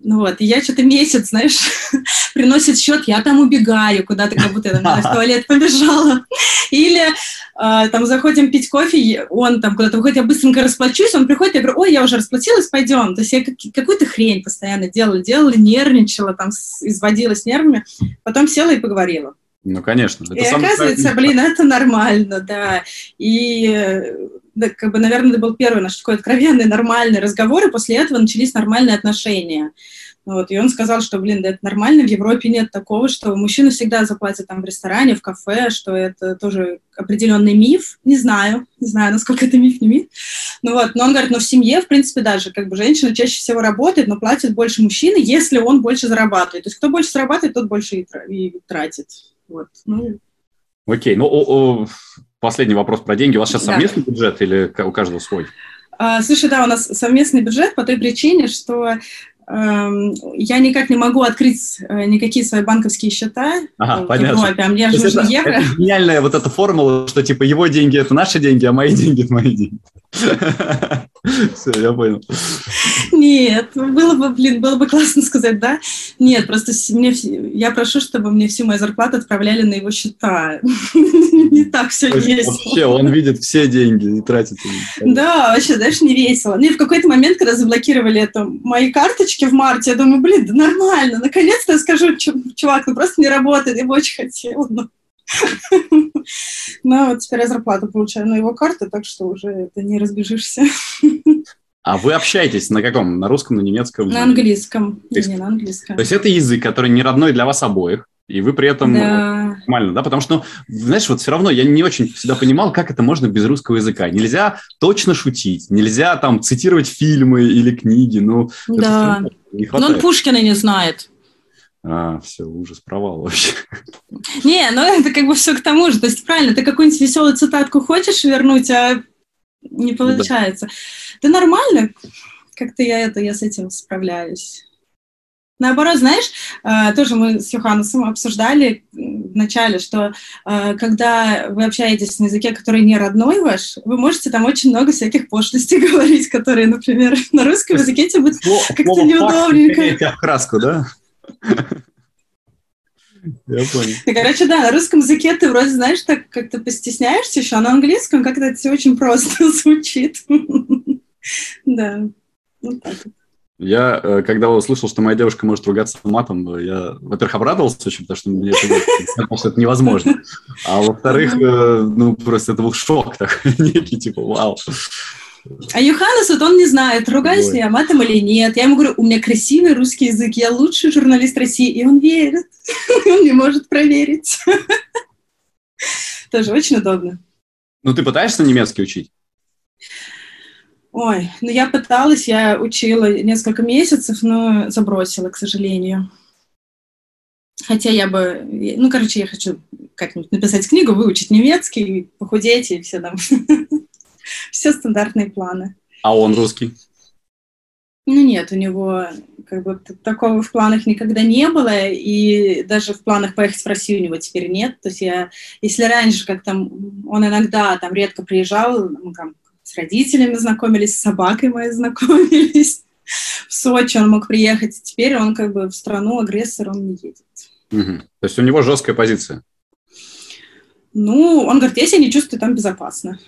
Ну вот, и я что-то месяц, знаешь, приносит счет, я там убегаю куда-то, как будто я там в туалет побежала. Или э, там заходим пить кофе, он там куда-то выходит, я быстренько расплачусь, он приходит, я говорю, ой, я уже расплатилась, пойдем. То есть я какую-то хрень постоянно делала, делала, нервничала, там изводилась нервами, потом села и поговорила. Ну, конечно. Это и оказывается, блин, это нормально, да. И да, как бы, наверное, это был первый наш такой откровенный, нормальный разговор, и после этого начались нормальные отношения. Вот, и он сказал, что, блин, да это нормально, в Европе нет такого, что мужчина всегда заплатит там в ресторане, в кафе, что это тоже определенный миф. Не знаю, не знаю, насколько это миф, не миф. Ну вот, но он говорит, ну в семье, в принципе, даже, как бы женщина чаще всего работает, но платит больше мужчины, если он больше зарабатывает. То есть кто больше зарабатывает, тот больше и тратит. Вот, ну, Окей, ну о, о, последний вопрос про деньги. У вас сейчас да. совместный бюджет или у каждого свой? А, слушай, да, у нас совместный бюджет по той причине, что Эм, я никак не могу открыть э, никакие свои банковские счета ага, в понятно. Европе, а мне же нужно это, евро. Это гениальная вот эта формула, что типа его деньги – это наши деньги, а мои деньги – это мои деньги. Все, я понял. Нет, было бы, блин, было бы классно сказать, да? Нет, просто мне, я прошу, чтобы мне всю мою зарплату отправляли на его счета. Не так все есть. Вообще, он видит все деньги и тратит. Да, вообще, знаешь, не весело. Ну и в какой-то момент, когда заблокировали это, мои карточки в марте, я думаю, блин, да нормально, наконец-то я скажу, чувак, ну просто не работает, я бы очень хотела. Ну, вот теперь я зарплату получаю на его карту, так что уже это не разбежишься. А вы общаетесь на каком? На русском, на немецком? На английском. То есть, не, на английском. То есть это язык, который не родной для вас обоих, и вы при этом да. нормально, да? Потому что, ну, знаешь, вот все равно я не очень всегда понимал, как это можно без русского языка. Нельзя точно шутить, нельзя там цитировать фильмы или книги, ну... Да, но он Пушкина не знает. А, все, ужас, провал вообще. Не, ну это как бы все к тому же. То есть правильно, ты какую-нибудь веселую цитатку хочешь вернуть, а не получается. Да, да нормально, как-то я это, я с этим справляюсь. Наоборот, знаешь, э, тоже мы с Йоханнесом обсуждали в начале, что э, когда вы общаетесь на языке, который не родной ваш, вы можете там очень много всяких пошлостей говорить, которые, например, на русском языке тебе будет как-то неудобненько. в краску, да? Я понял. Короче, да, на русском языке ты вроде, знаешь, так как-то постесняешься еще, а на английском как-то это все очень просто звучит. Да, вот так Я, э, когда услышал, что моя девушка может ругаться матом, я, во-первых, обрадовался очень, потому что мне это, что это невозможно. А во-вторых, э, ну, просто это был шок такой некий, типа, вау. А Йоханнес, вот он не знает, ругаюсь ли я матом или нет. Я ему говорю, у меня красивый русский язык, я лучший журналист России, и он верит. Он не может проверить. Тоже очень удобно. Ну, ты пытаешься немецкий учить? Ой, ну я пыталась, я учила несколько месяцев, но забросила, к сожалению. Хотя я бы, ну, короче, я хочу как-нибудь написать книгу, выучить немецкий, похудеть и все там. все стандартные планы. А он русский? Ну нет, у него как бы такого в планах никогда не было, и даже в планах поехать в Россию у него теперь нет. То есть я, если раньше как там он иногда там редко приезжал, мы там с родителями знакомились, с собакой моей знакомились, в Сочи он мог приехать, теперь он как бы в страну агрессор он не едет. Угу. То есть у него жесткая позиция? Ну, он говорит, я себя не чувствую там безопасно.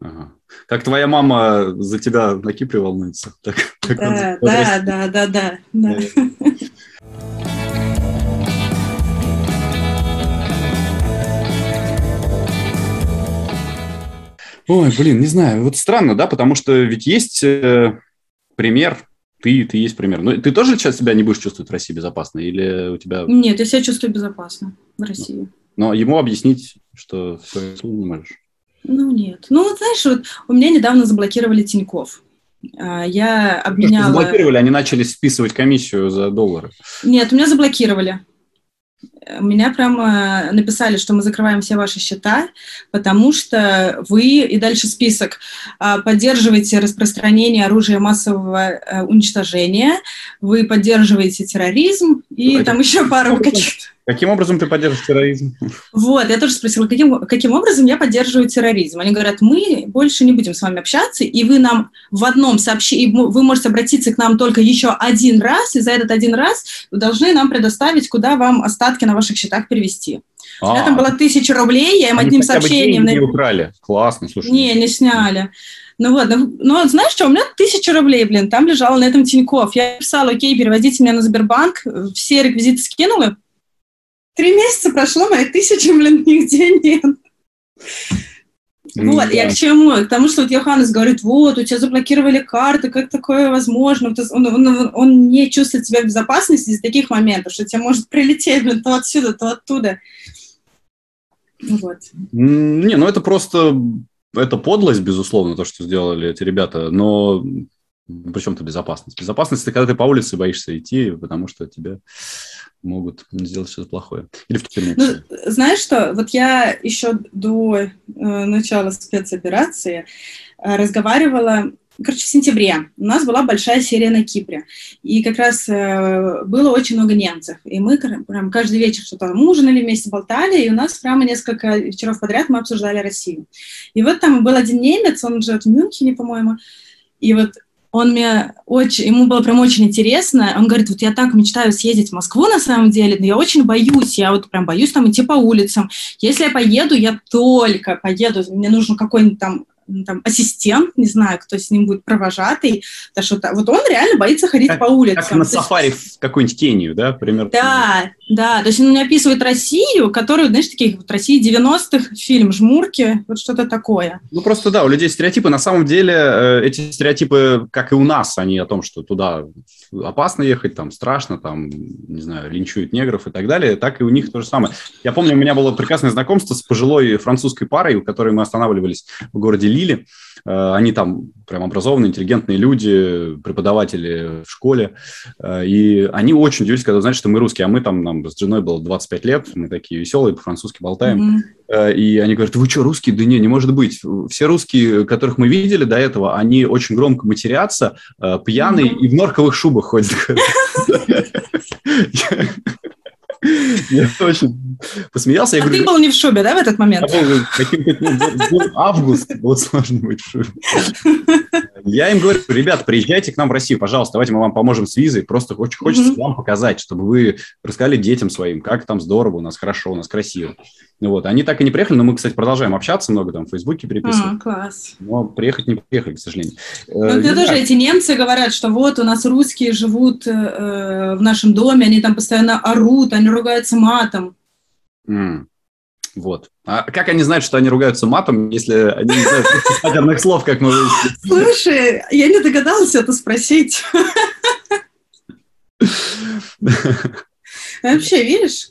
Ага. Как твоя мама за тебя на Кипре волнуется? Так, как да, да, да, да, да, да. Ой, блин, не знаю. Вот странно, да, потому что ведь есть э, пример, ты, ты есть пример. Но ты тоже сейчас себя не будешь чувствовать в России безопасно? Или у тебя... Нет, я себя чувствую безопасно в России. Но ему объяснить, что все, не можешь. Ну, нет. Ну, вот знаешь, вот у меня недавно заблокировали Тиньков. А, я обменяла... Заблокировали, они начали списывать комиссию за доллары. Нет, у меня заблокировали. Меня прямо написали, что мы закрываем все ваши счета, потому что вы, и дальше список, а, поддерживаете распространение оружия массового э, уничтожения, вы поддерживаете терроризм, и Это... там еще пару каких-то... Каким образом ты поддерживаешь терроризм? Вот, я тоже спросила, каким, каким образом я поддерживаю терроризм. Они говорят, мы больше не будем с вами общаться, и вы нам в одном сообщении, вы можете обратиться к нам только еще один раз, и за этот один раз вы должны нам предоставить, куда вам остатки на ваших счетах перевести. А, у меня там было тысяча рублей, я им одним сообщением... не украли. Классно, слушай. Не, не сняли. Ну вот, ну, ну знаешь что, у меня тысяча рублей, блин, там лежало на этом Тинькофф. Я писала, окей, переводите меня на Сбербанк, все реквизиты скинула, Три месяца прошло, моих тысячи, блин, нигде нет. Вот, да. я к чему? К тому, что вот Йоханнес говорит, вот, у тебя заблокировали карты, как такое возможно? Он, он, он не чувствует себя в безопасности из таких моментов, что тебе может прилететь, блин, то отсюда, то оттуда. Вот. Не, ну это просто, это подлость, безусловно, то, что сделали эти ребята, но причем то безопасность? Безопасность – это когда ты по улице боишься идти, потому что тебя могут сделать что-то плохое. Или в тюрьму. Ну, знаешь что, вот я еще до э, начала спецоперации э, разговаривала короче, в сентябре у нас была большая серия на Кипре, и как раз э, было очень много немцев, и мы прям каждый вечер что-то ужинали вместе, болтали, и у нас прямо несколько вечеров подряд мы обсуждали Россию. И вот там был один немец, он живет в Мюнхене, по-моему, и вот он мне очень, ему было прям очень интересно. Он говорит, вот я так мечтаю съездить в Москву на самом деле, но я очень боюсь, я вот прям боюсь там идти по улицам. Если я поеду, я только поеду, мне нужно какой-нибудь там там, ассистент, не знаю, кто с ним будет провожатый, потому что вот он реально боится ходить как, по улицам. Как на сафари в какую-нибудь Кению, да, примерно? Да, да, то есть он описывает Россию, которую, знаешь, такие вот России 90-х, фильм «Жмурки», вот что-то такое. Ну, просто, да, у людей стереотипы. На самом деле э, эти стереотипы, как и у нас, они о том, что туда опасно ехать, там страшно, там, не знаю, линчуют негров и так далее, так и у них то же самое. Я помню, у меня было прекрасное знакомство с пожилой французской парой, у которой мы останавливались в городе Лили. Э, они там прям образованные, интеллигентные люди, преподаватели в школе. Э, и они очень удивились, когда узнали, что мы русские. А мы там, нам с женой было 25 лет, мы такие веселые, по-французски болтаем. Mm-hmm. И они говорят, вы что, русские? Да не, не может быть. Все русские, которых мы видели до этого, они очень громко матерятся, пьяные mm-hmm. и в норковых шубах ходят. Я очень посмеялся. Я а говорю, ты был не в шубе, да, в этот момент? Я был каким-то... Ну, август, сложно быть в шубе. Я им говорю, ребят, приезжайте к нам в Россию, пожалуйста, давайте мы вам поможем с визой. Просто очень хочется вам показать, чтобы вы рассказали детям своим, как там здорово, у нас хорошо, у нас красиво. Вот. Они так и не приехали, но мы, кстати, продолжаем общаться много там в Фейсбуке переписываем. А, класс. Но приехать не приехали, к сожалению. Ну, это тоже эти немцы говорят, что вот у нас русские живут э, в нашем доме, они там постоянно орут, они ругаются матом. Mm. Вот. А как они знают, что они ругаются матом, если они не знают ядерных слов, как мы Слушай, я не догадалась это спросить. Вообще, видишь,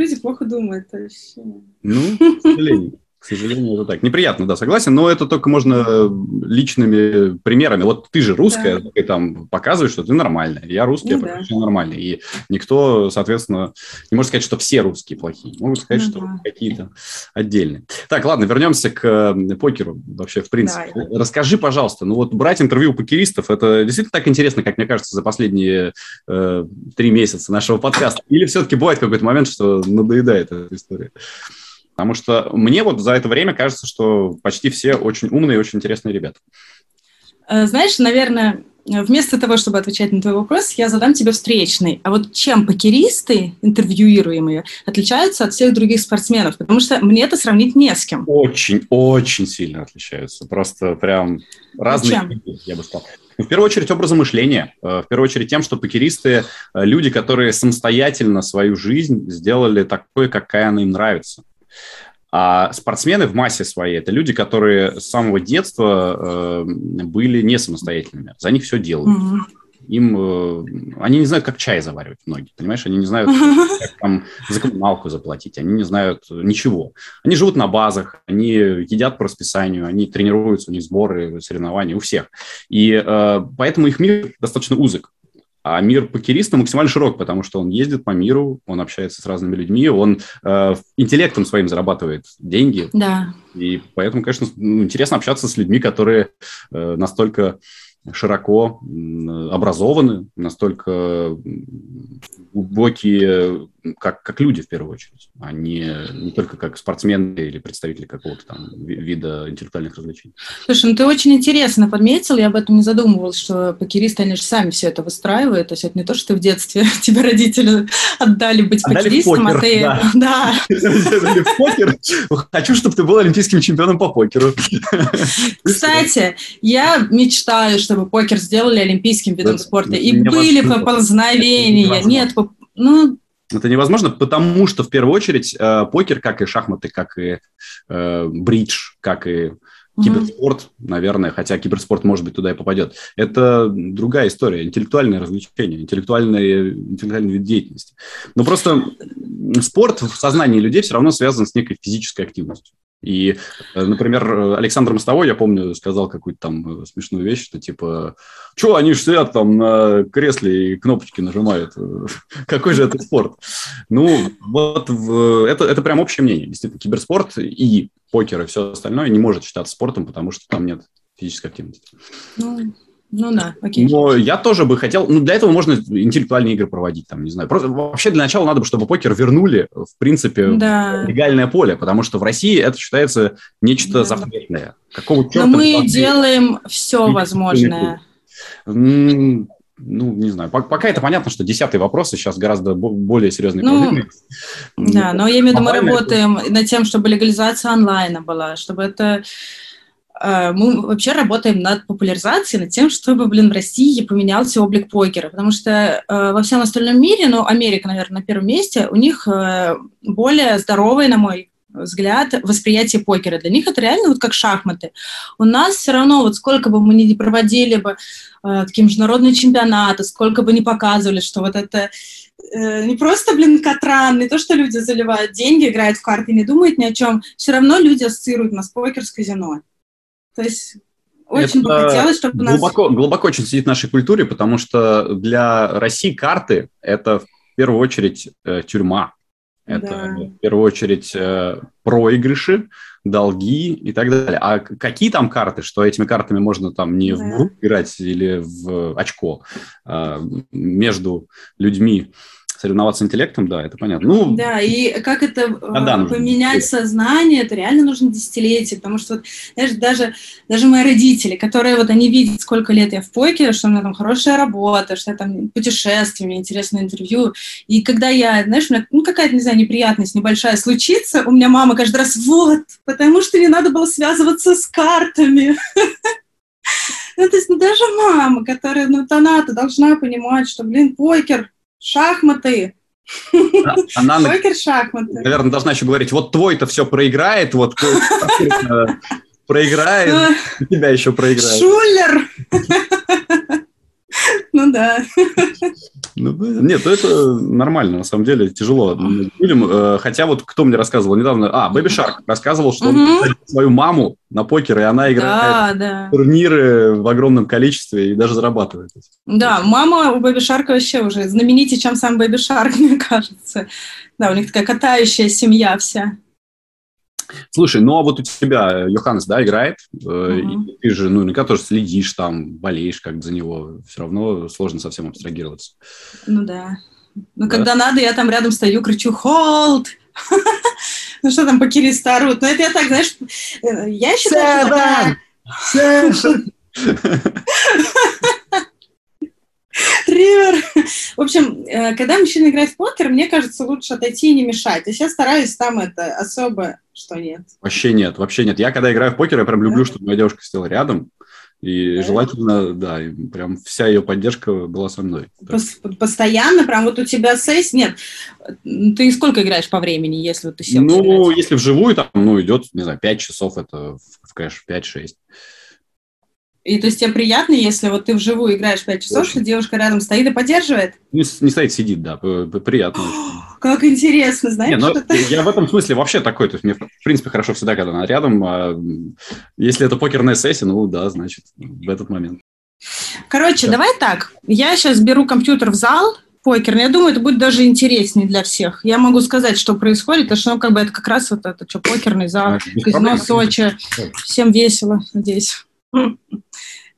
люди плохо думают. Вообще. Ну, к сожалению. К сожалению, это так. Неприятно, да, согласен, но это только можно личными примерами. Вот ты же русская, да. ты там показываешь, что ты нормальная. Я русский, ну, я да. нормальный. И никто, соответственно, не может сказать, что все русские плохие. Могут сказать, ну, что да. какие-то отдельные. Так, ладно, вернемся к покеру вообще, в принципе. Давай. Расскажи, пожалуйста, ну вот брать интервью у покеристов, это действительно так интересно, как мне кажется, за последние э, три месяца нашего подкаста? Или все-таки бывает какой-то момент, что надоедает эта история? Потому что мне вот за это время кажется, что почти все очень умные и очень интересные ребята. Э, знаешь, наверное, вместо того, чтобы отвечать на твой вопрос, я задам тебе встречный. А вот чем покеристы, интервьюируемые, отличаются от всех других спортсменов? Потому что мне это сравнить не с кем. Очень, очень сильно отличаются. Просто прям разные, чем? я бы сказал. В первую очередь образом мышления. Э, в первую очередь тем, что покеристы э, – люди, которые самостоятельно свою жизнь сделали такой, какая она им нравится. А спортсмены в массе своей это люди, которые с самого детства э, были не самостоятельными. За них все делают. Mm-hmm. Им, э, они не знают, как чай заваривать многие, понимаешь? Они не знают, как там за коммуналку заплатить, они не знают ничего. Они живут на базах, они едят по расписанию, они тренируются, у них сборы, соревнования, у всех. И э, поэтому их мир достаточно узок. А мир покериста максимально широк, потому что он ездит по миру, он общается с разными людьми, он э, интеллектом своим зарабатывает деньги. Да. И поэтому, конечно, ну, интересно общаться с людьми, которые э, настолько широко образованы, настолько глубокие, как, как люди в первую очередь, а не, не только как спортсмены или представители какого-то там вида интеллектуальных развлечений. Слушай, ну ты очень интересно подметил, я об этом не задумывалась, что покеристы, они же сами все это выстраивают, то есть это не то, что ты в детстве тебе родители отдали быть отдали покеристом, а ты... Да. покер. Хочу, чтобы ты был олимпийским чемпионом по покеру. Кстати, я мечтаю, чтобы покер сделали олимпийским видом спорта, и были поползновения, нет, ну, Это невозможно, потому что в первую очередь э, покер, как и шахматы, как и э, бридж, как и киберспорт, mm-hmm. наверное, хотя киберспорт, может быть, туда и попадет. Это другая история, интеллектуальное развлечение, интеллектуальный, интеллектуальный вид деятельности. Но просто спорт в сознании людей все равно связан с некой физической активностью. И, э, например, Александр Мостовой, я помню, сказал какую-то там э, смешную вещь, что типа, что они же сидят там на кресле и кнопочки нажимают. Какой же это спорт? Ну, вот это, это прям общее мнение. Действительно, киберспорт и покер и все остальное не может считаться спортом, потому что там нет физической активности. Ну, ну да, окей. Но я тоже бы хотел, ну для этого можно интеллектуальные игры проводить, там, не знаю. Просто вообще для начала надо бы, чтобы покер вернули, в принципе, да. в легальное поле, потому что в России это считается нечто да. запретное. Какого черта? Но мы делаем все возможное. Ну, не знаю, пока это понятно, что десятый вопрос, и сейчас гораздо более серьезный ну, проблемы. Да, но я имею в виду, мы работаем над тем, чтобы легализация онлайна была, чтобы это мы вообще работаем над популяризацией, над тем, чтобы, блин, в России поменялся облик покера, потому что э, во всем остальном мире, ну, Америка, наверное, на первом месте, у них э, более здоровые, на мой взгляд, восприятие покера. Для них это реально вот как шахматы. У нас все равно, вот сколько бы мы ни проводили бы э, такие международные чемпионаты, сколько бы ни показывали, что вот это э, не просто, блин, катран, не то, что люди заливают деньги, играют в карты, не думают ни о чем, все равно люди ассоциируют нас покер с казино. То есть очень это бы хотелось, чтобы глубоко, нас... глубоко очень сидит в нашей культуре, потому что для России карты – это в первую очередь э, тюрьма. Это да. в первую очередь э, проигрыши, долги и так далее. А какие там карты, что этими картами можно там не да. в играть или в очко а между людьми соревноваться интеллектом, да, это понятно. Ну, да, и как это да, поменять сознание, это реально нужно десятилетие, потому что, вот, знаешь, даже, даже мои родители, которые вот они видят, сколько лет я в покере, что у меня там хорошая работа, что я там путешествие, мне интересное интервью, и когда я, знаешь, у меня ну, какая-то, не знаю, неприятность небольшая случится, у меня мама каждый раз, вот, потому что не надо было связываться с картами. Ну, то есть, ну, даже мама, которая, ну, она-то должна понимать, что, блин, покер, шахматы. Она, Покер шахматы. Наверное, должна еще говорить, вот твой-то все проиграет, вот проиграет, тебя еще проиграет. Шулер! Ну да. Ну, нет, ну это нормально, на самом деле, тяжело людям. Э, хотя вот кто мне рассказывал недавно, а, Бэби Шарк рассказывал, что он свою маму на покер, и она играет да, турниры в огромном количестве и даже зарабатывает. Да, мама у Бэби Шарка вообще уже знаменитее, чем сам Бэби Шарк, мне кажется. Да, у них такая катающая семья вся. Слушай, ну а вот у тебя Йоханнес, да, играет, угу. и ты же, ну, наверняка тоже следишь там, болеешь как за него, все равно сложно совсем абстрагироваться. Ну да. Ну, да? когда надо, я там рядом стою, кричу «Холд!» Ну, что там по Киристу орут? Ну, это я так, знаешь, э, я считаю, что такая... Ривер. В общем, э, когда мужчина играет в покер, мне кажется, лучше отойти и не мешать. Я сейчас стараюсь там это особо, что нет. Вообще нет, вообще нет. Я когда играю в покер, я прям люблю, чтобы моя девушка сидела рядом. И да. желательно, да, и прям вся ее поддержка была со мной. Постоянно, прям вот у тебя сессия, нет, ты сколько играешь по времени, если вот ты сел Ну, играть? если вживую, там, ну, идет, не знаю, 5 часов, это в кэш 5-6. И то есть тебе приятно, если вот ты вживую играешь 5 часов, очень. что девушка рядом стоит и поддерживает? Не, не стоит, сидит, да, приятно. Как интересно, знаешь? Не, ну, я в этом смысле вообще такой, то есть мне, в принципе, хорошо всегда, когда она рядом. А если это покерная сессия, ну да, значит, в этот момент. Короче, да. давай так, я сейчас беру компьютер в зал, покерный. Я думаю, это будет даже интереснее для всех. Я могу сказать, что происходит, потому что ну, как бы это как раз вот это, что покерный зал, казино Сочи. Всем весело, надеюсь.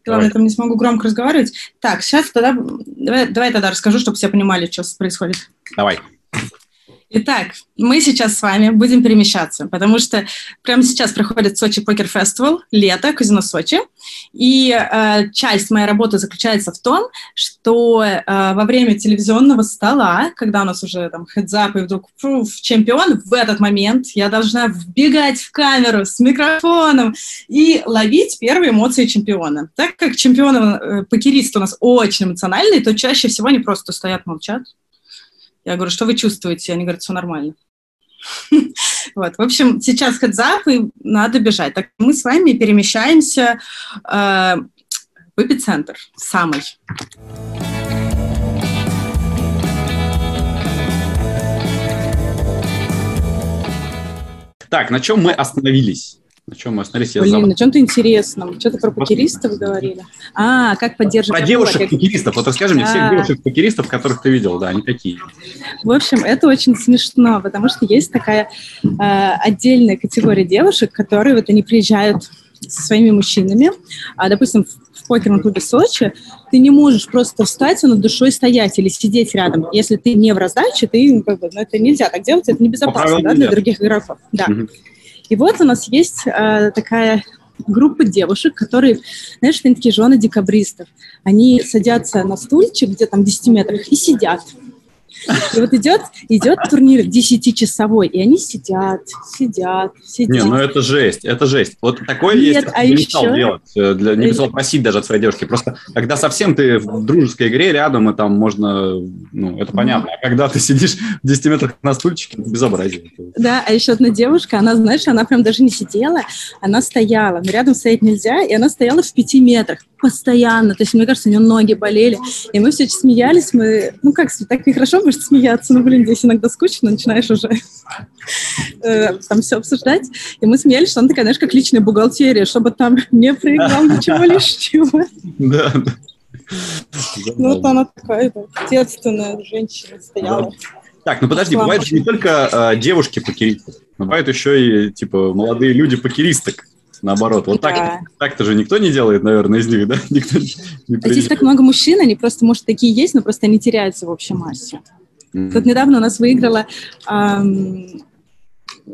Главное, я там не смогу громко разговаривать. Так, сейчас тогда... Давай, давай тогда расскажу, чтобы все понимали, что происходит. Давай. Итак, мы сейчас с вами будем перемещаться, потому что прямо сейчас проходит Сочи Покер Фестивал, лето, казино Сочи, и э, часть моей работы заключается в том, что э, во время телевизионного стола, когда у нас уже там хедзап и вдруг фу, чемпион, в этот момент я должна вбегать в камеру с микрофоном и ловить первые эмоции чемпиона. Так как чемпионы э, покеристы у нас очень эмоциональные, то чаще всего они просто стоят, молчат, Я говорю, что вы чувствуете? Они говорят, все нормально. Вот, в общем, сейчас хедзап, и надо бежать. Так мы с вами перемещаемся э, в эпицентр, самый. Так, на чем мы остановились? На чем мы остановились? Блин, забыл. на чем-то интересном. Что-то про покеристов говорили. А, как поддерживать... Про девушек-покеристов. Вот расскажи мне, всех а. девушек-покеристов, которых ты видел, да, они какие? В общем, это очень смешно, потому что есть такая э, отдельная категория девушек, которые вот они приезжают со своими мужчинами. А, допустим, в покерном клубе Сочи ты не можешь просто встать и над душой стоять или сидеть рядом. Если ты не в раздаче, ты, ну, как бы, ну, это нельзя так делать, это небезопасно да, для других игроков. Да. Угу. И вот у нас есть э, такая группа девушек, которые, знаешь, они такие жены декабристов. Они садятся на стульчик где там в 10 метрах и сидят. И вот идет, идет турнир 10-часовой, и они сидят, сидят, сидят. Не, ну это жесть, это жесть. Вот такое Нет, есть, а не еще... стал делать, э, для, не стал просить даже от своей девушки. Просто когда совсем ты в дружеской игре рядом, и там можно, ну, это понятно. А когда ты сидишь в 10 метрах на стульчике, это безобразие. Да, а еще одна девушка, она, знаешь, она прям даже не сидела, она стояла. Но рядом стоять нельзя, и она стояла в 5 метрах постоянно. То есть, мне кажется, у нее ноги болели. И мы все смеялись, мы, ну как, так нехорошо может смеяться, ну, блин, здесь иногда скучно, начинаешь уже э, там все обсуждать. И мы смеялись, что она такая, знаешь, как личная бухгалтерия, чтобы там не проиграл ничего лишнего. Да, да. Ну, вот она такая, ответственная женщина стояла. Так, ну подожди, бывают же не только э, девушки-покеристы, бывают еще и, типа, молодые люди-покеристок наоборот. Вот да. так, так-то же никто не делает, наверное, из них, да? Никто не а здесь так много мужчин, они просто, может, такие есть, но просто они теряются в общей массе. Mm-hmm. Тут недавно у нас выиграла эм,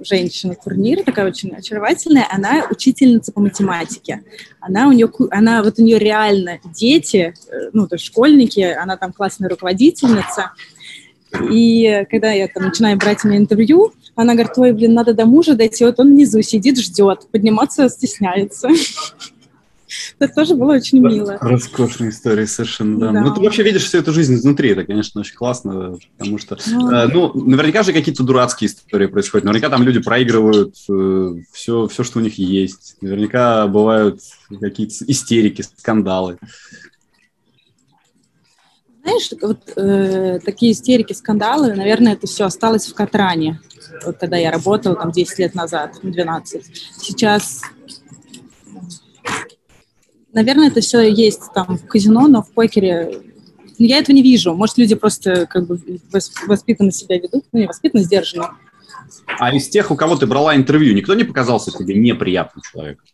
женщина турнир, такая очень очаровательная, она учительница по математике. Она у нее, она, вот у нее реально дети, э, ну, то есть школьники, она там классная руководительница, и когда я там начинаю брать у нее интервью, она говорит, ой, блин, надо до мужа дойти, вот он внизу сидит, ждет, подниматься стесняется. Это тоже было очень мило. Роскошная история совершенно, да. да. Ну, ты вообще видишь всю эту жизнь изнутри, это, конечно, очень классно, потому что, ну, э, ну наверняка же какие-то дурацкие истории происходят, наверняка там люди проигрывают э, все, все, что у них есть, наверняка бывают какие-то истерики, скандалы знаешь, вот э, такие истерики, скандалы, наверное, это все осталось в Катране, вот когда я работала там 10 лет назад, 12. Сейчас, наверное, это все есть там в казино, но в покере ну, я этого не вижу. Может, люди просто как бы воспитанно себя ведут, ну, не воспитанно, сдержанно. А из тех, у кого ты брала интервью, никто не показался тебе неприятным человеком?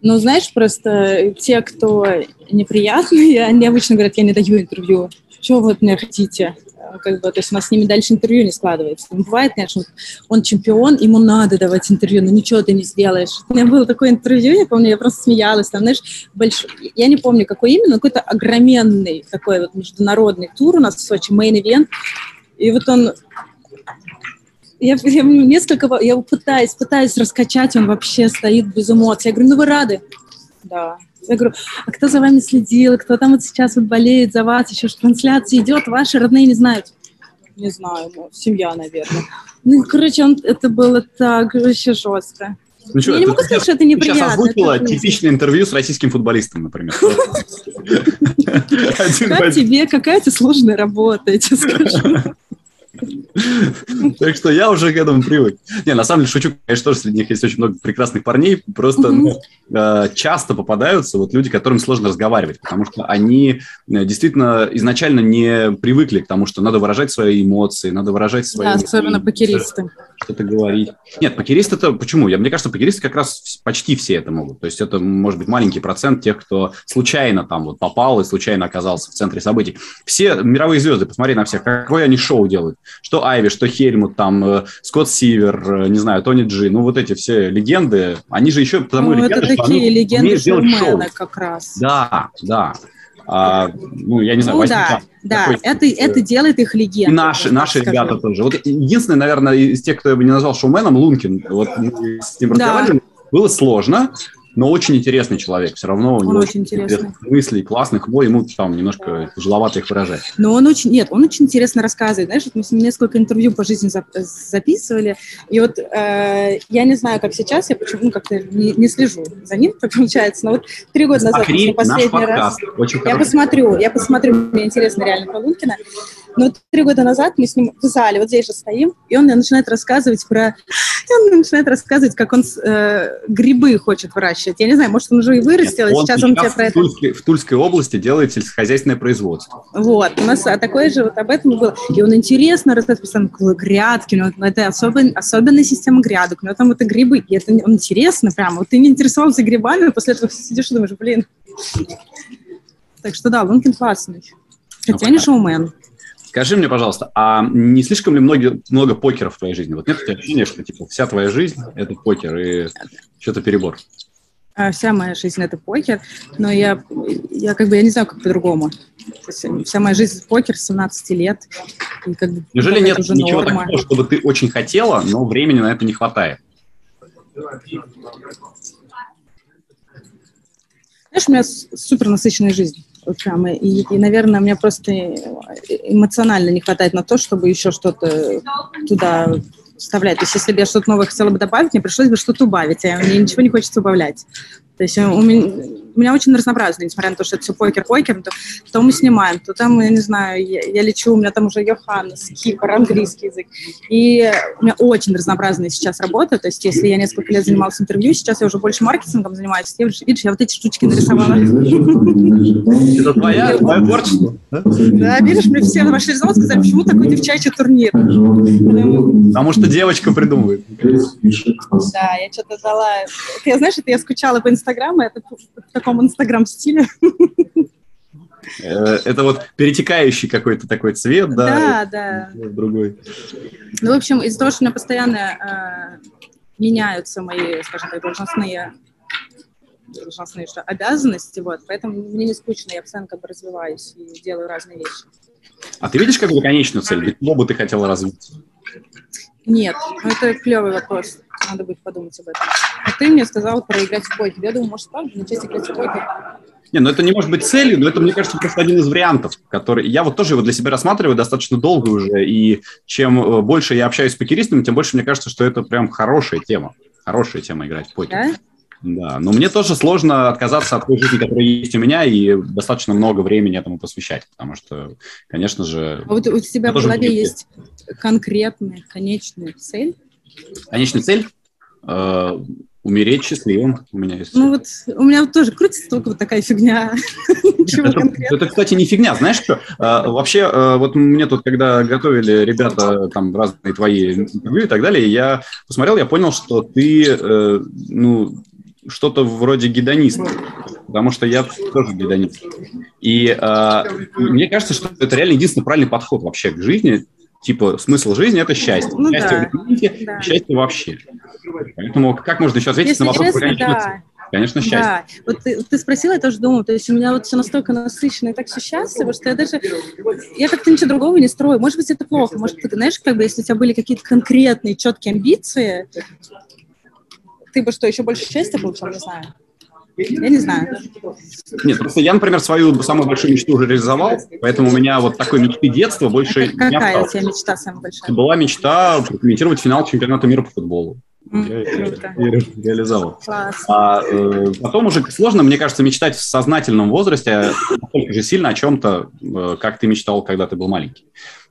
Ну, знаешь, просто те, кто неприятные, они обычно говорят, я не даю интервью. Что вы от меня хотите? Как бы, то есть у нас с ними дальше интервью не складывается. Ну, бывает, конечно, он чемпион, ему надо давать интервью, но ничего ты не сделаешь. У меня было такое интервью, я помню, я просто смеялась, там, знаешь, больш... я не помню, какой именно, но какой-то огроменный такой вот международный тур у нас в Сочи, main event, и вот он я, я несколько, я пытаюсь, пытаюсь раскачать, он вообще стоит без эмоций. Я говорю, ну вы рады? Да. Я говорю, а кто за вами следил, кто там вот сейчас вот болеет за вас, еще что трансляция идет, ваши родные не знают? Не знаю, ну, семья, наверное. Ну, короче, он, это было так вообще жестко. Ну, что, я не могу сказать, что это неприятно. Сейчас озвучила это типичное интервью с российским футболистом, например. Как тебе, какая ты сложная работа, я тебе скажу. Так что я уже к этому привык. Не, на самом деле шучу, конечно, тоже среди них есть очень много прекрасных парней, просто ну, э, часто попадаются вот люди, которым сложно разговаривать, потому что они э, действительно изначально не привыкли к тому, что надо выражать свои эмоции, надо выражать свои... Да, особенно покеристы. Что-то говорить. Нет, покеристы это почему? Я, мне кажется, покеристы как раз почти все это могут. То есть это может быть маленький процент тех, кто случайно там вот попал и случайно оказался в центре событий. Все мировые звезды, посмотри на всех, какое они шоу делают что Айви, что Хельмут, там, э, Скотт Сивер, э, не знаю, Тони Джи, ну, вот эти все легенды, они же еще потому ну, легенды, это что такие они легенды шоу. как раз. Да, да. А, ну, я не знаю, ну, да, да, это, это делает их легендой. Наши, наши ребята тоже. Вот единственное, наверное, из тех, кто я бы не назвал шоуменом, Лункин, вот мы с ним разговаривали, было сложно, но очень интересный человек. Все равно у него очень интересный. мысли классных, но ему там немножко тяжеловато их выражать. Но он очень, нет, он очень интересно рассказывает. Знаешь, вот мы с ним несколько интервью по жизни записывали, и вот э, я не знаю, как сейчас, я почему ну, как-то не, не слежу за ним, так получается, но вот три года назад Смотри, последний раз. Очень я посмотрю, я посмотрю, мне интересно реально про Лункина. Но три года назад мы с ним в зале, вот здесь же стоим, и он начинает рассказывать про... И он начинает рассказывать, как он э, грибы хочет выращивать. Я не знаю, может, он уже и вырастил, Нет, и сейчас он тебе про это... Тульской, в Тульской области делает сельскохозяйственное производство. Вот, у нас а такое же вот об этом было. И он интересно рассказывает, постоянно грядки, у него это особен, особенная система грядок, у него там это грибы, и это он интересно прямо. Вот ты не интересовался грибами, а после этого сидишь и думаешь, блин. Так что да, Лункин классный. Хотя ну, не шоумен. Скажи мне, пожалуйста, а не слишком ли много, много покера в твоей жизни? Вот нет у тебя ощущения, что типа вся твоя жизнь – это покер, и что-то перебор? А, вся моя жизнь – это покер, но я, я как бы, я не знаю, как по-другому. Вся моя жизнь – покер с 17 лет. И как бы, Неужели нет ничего норма. такого, чтобы ты очень хотела, но времени на это не хватает? Знаешь, у меня супер насыщенная жизнь прямо. И, и, наверное, мне просто эмоционально не хватает на то, чтобы еще что-то туда вставлять. То есть, если бы я что-то новое хотела бы добавить, мне пришлось бы что-то убавить, а мне ничего не хочется убавлять. То есть у меня, у меня очень разнообразно, несмотря на то, что это все покер-покер, то, то мы снимаем, то там, я не знаю, я, я лечу, у меня там уже Йоханнес, Кипр, английский язык. И у меня очень разнообразная сейчас работа, то есть если я несколько лет занималась интервью, сейчас я уже больше маркетингом занимаюсь. Я, видишь, я вот эти штучки нарисовала. Это твоя, твое творчество? Да, видишь, мне все ваши результаты сказали, почему такой девчачий турнир? Потому что девочка придумывает. Да, я что-то дала... Я, знаешь, это я скучала по Инстаграму, это в таком Инстаграм-стиле. Э, это вот перетекающий какой-то такой цвет, да? Да, да. Другой. Ну, в общем, из-за того, что у меня постоянно э, меняются мои, скажем так, должностные должностные что, обязанности, вот, поэтому мне не скучно, я постоянно как бы развиваюсь и делаю разные вещи. А ты видишь как бы конечную цель? Чего бы ты хотела развить? Нет, ну это клевый вопрос. Надо будет подумать об этом. А ты мне сказал проиграть в покер. Я думаю, может, правда, начать играть в покер? Не, ну это не может быть целью, но это, мне кажется, просто один из вариантов, который... Я вот тоже его для себя рассматриваю достаточно долго уже, и чем э, больше я общаюсь с покеристами, тем больше мне кажется, что это прям хорошая тема. Хорошая тема играть в покер. Да? Да, но мне тоже сложно отказаться от той жизни, которая есть у меня, и достаточно много времени этому посвящать, потому что, конечно же... А вот у тебя в голове есть конкретная, конечная цель? Конечная цель? Э, умереть счастливым у меня есть. Ну вот у меня вот тоже крутится только вот такая фигня. это, это, кстати, не фигня. Знаешь что? А, вообще, а, вот мне тут, когда готовили ребята там разные твои интервью и так далее, я посмотрел, я понял, что ты, э, ну, что-то вроде гедониста, потому что я тоже гедонист. И э, мне кажется, что это реально единственный правильный подход вообще к жизни. Типа, смысл жизни – это счастье. Ну, счастье да. в моменте, да. счастье вообще. Поэтому как можно еще ответить Если на вопрос про да. Конечно, счастье. Да, вот ты, ты спросила, я тоже думала, то есть у меня вот все настолько насыщенно и так все счастливо, что я даже, я как-то ничего другого не строю. Может быть, это плохо, может, ты знаешь, как бы, если у тебя были какие-то конкретные, четкие амбиции, ты бы что, еще больше счастья получил, не знаю. Я не знаю. Нет, просто я, например, свою самую большую мечту уже реализовал, поэтому у меня вот такой мечты детства больше а какая не Какая у тебя мечта самая большая? Была мечта прокомментировать финал чемпионата мира по футболу. Я ее реализовал. А э, потом уже сложно, мне кажется, мечтать в сознательном возрасте настолько же сильно о чем-то, э, как ты мечтал, когда ты был маленький.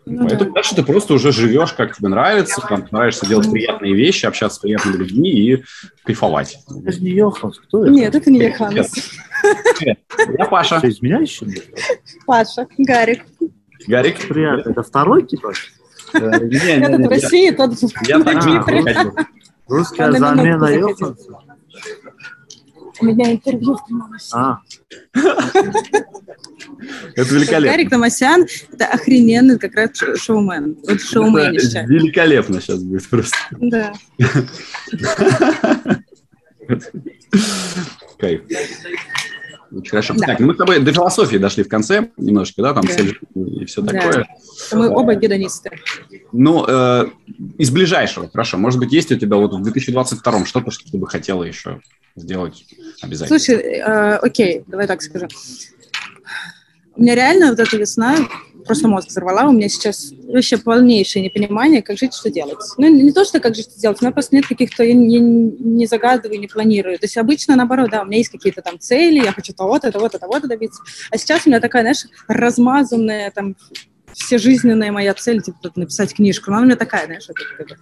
Ну, Поэтому да. дальше ты просто уже живешь, как тебе нравится, там, нравишься делать приятные вещи, общаться с приятными людьми и кайфовать. Это же не Йоханс, кто это? Нет, это не Йоханс. Я Паша. Что, из меня еще? Паша, Гарик. Гарик. Приятно. Это второй, типа? Этот в России, тот в Я так Русская замена Йоханса. У меня интервью А. Это великолепно. Гарик Томасян – это охрененный как раз шоумен. Вот шоуменище. Великолепно сейчас будет просто. Да. Кайф. Очень хорошо. Да. Так, ну мы с тобой до философии дошли в конце немножко, да, там да. цель и все да. такое. Мы оба гедонисты. Ну, э, из ближайшего, хорошо. Может быть, есть у тебя вот в 2022 что-то, что ты бы хотела еще сделать обязательно? Слушай, э, окей, давай так скажу. У меня реально вот эта весна просто мозг взорвала. У меня сейчас вообще полнейшее непонимание, как жить, что делать. Ну, не то, что как жить, что делать, у меня просто нет каких-то, я не, не загадываю, не планирую. То есть обычно, наоборот, да, у меня есть какие-то там цели, я хочу того-то, того-то, того-то добиться. А сейчас у меня такая, знаешь, размазанная там все жизненная моя цель, типа, написать книжку. Но она у меня такая, знаешь, вот, как,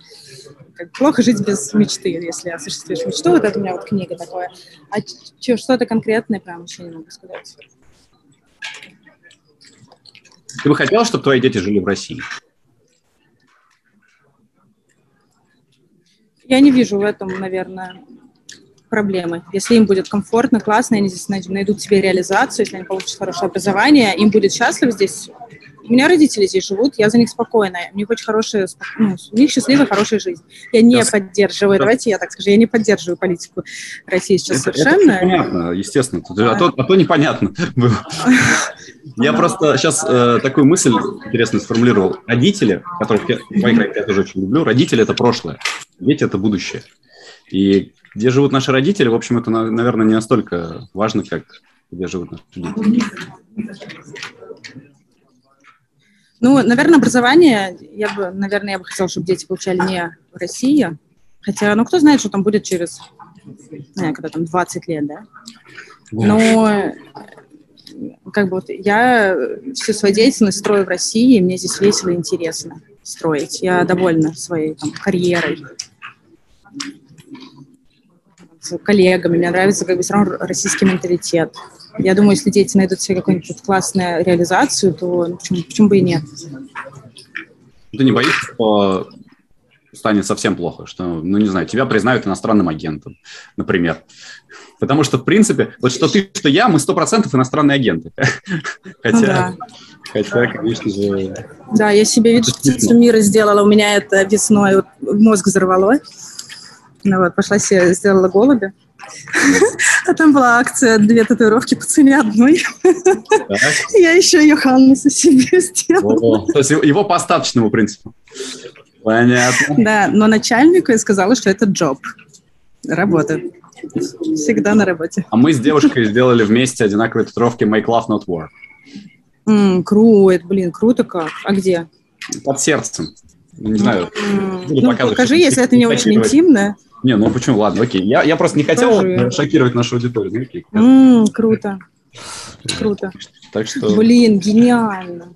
как плохо жить без мечты, если осуществишь мечту. Вот это у меня вот книга такое. А что-то конкретное прям еще не могу сказать. Ты бы хотела, чтобы твои дети жили в России? Я не вижу в этом, наверное, проблемы. Если им будет комфортно, классно, они здесь найдут себе реализацию, если они получат хорошее образование, им будет счастливо здесь. У меня родители здесь живут, я за них спокойная, у них очень хорошая, ну, у них счастливая, хорошая жизнь. Я не yes. поддерживаю, давайте я так скажу, я не поддерживаю политику России сейчас это, совершенно. Это понятно, естественно, а, то, а то непонятно было. Я просто сейчас э, такую мысль интересно сформулировал. Родители, которых я, родителей я тоже очень люблю, родители – это прошлое, дети – это будущее. И где живут наши родители, в общем, это, наверное, не настолько важно, как где живут наши дети. Ну, наверное, образование, я бы, наверное, я бы хотела, чтобы дети получали не в России. Хотя, ну, кто знает, что там будет через, не знаю, когда там 20 лет, да? Но как бы вот я всю свою деятельность строю в России, и мне здесь весело и интересно строить. Я довольна своей там, карьерой, с коллегами. Мне нравится как бы все равно российский менталитет. Я думаю, если дети найдут себе какую-нибудь классную реализацию, то ну, почему, почему бы и нет? Ты не боишься, что станет совсем плохо, что, ну, не знаю, тебя признают иностранным агентом, например. Потому что, в принципе, вот что ты, что я, мы сто процентов иностранные агенты. Хотя, ну, да. хотя, конечно же... Да, я себе вид птицу мира сделала, у меня это весной вот, мозг взорвало. Ну вот, пошла себе, сделала голубя. А там была акция «Две татуировки по цене одной». Я еще Йоханнеса себе сделала. То есть его по остаточному принципу. Понятно. Да, но начальнику я сказала, что это джоб. Работа. Всегда на работе. А мы с девушкой сделали вместе одинаковые татуировки «Make love, not war». Mm, круто, блин, круто как. А где? Под сердцем. Не знаю. Mm. Ну, покажи, если это не очень интимно. Не, ну почему? Ладно, окей. Я, я просто не хотел Покажи. шокировать нашу аудиторию. Ну, окей. Mm, круто. Круто. Так что... Блин, гениально.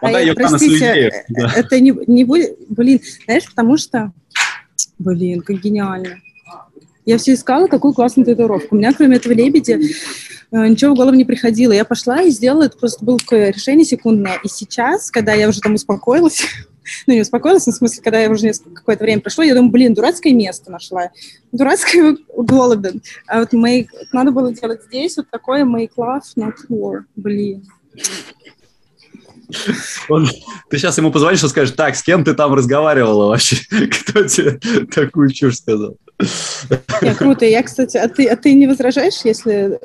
А, простите, да. это не, не будет... Блин, знаешь, потому что... Блин, как гениально. Я все искала, какую классную татуировку. У меня, кроме этого лебедя, э, ничего в голову не приходило. Я пошла и сделала, это просто было такое решение секундное. И сейчас, когда я уже там успокоилась, ну, не успокоилась, в смысле, когда я уже какое-то время прошло, я думаю, блин, дурацкое место нашла, дурацкое голода. А вот make, надо было делать здесь вот такое make love, not war, блин. Он, ты сейчас ему позвонишь и скажешь, так, с кем ты там разговаривала вообще? Кто тебе такую чушь сказал? Я круто. Я, кстати, а ты, а ты не возражаешь, если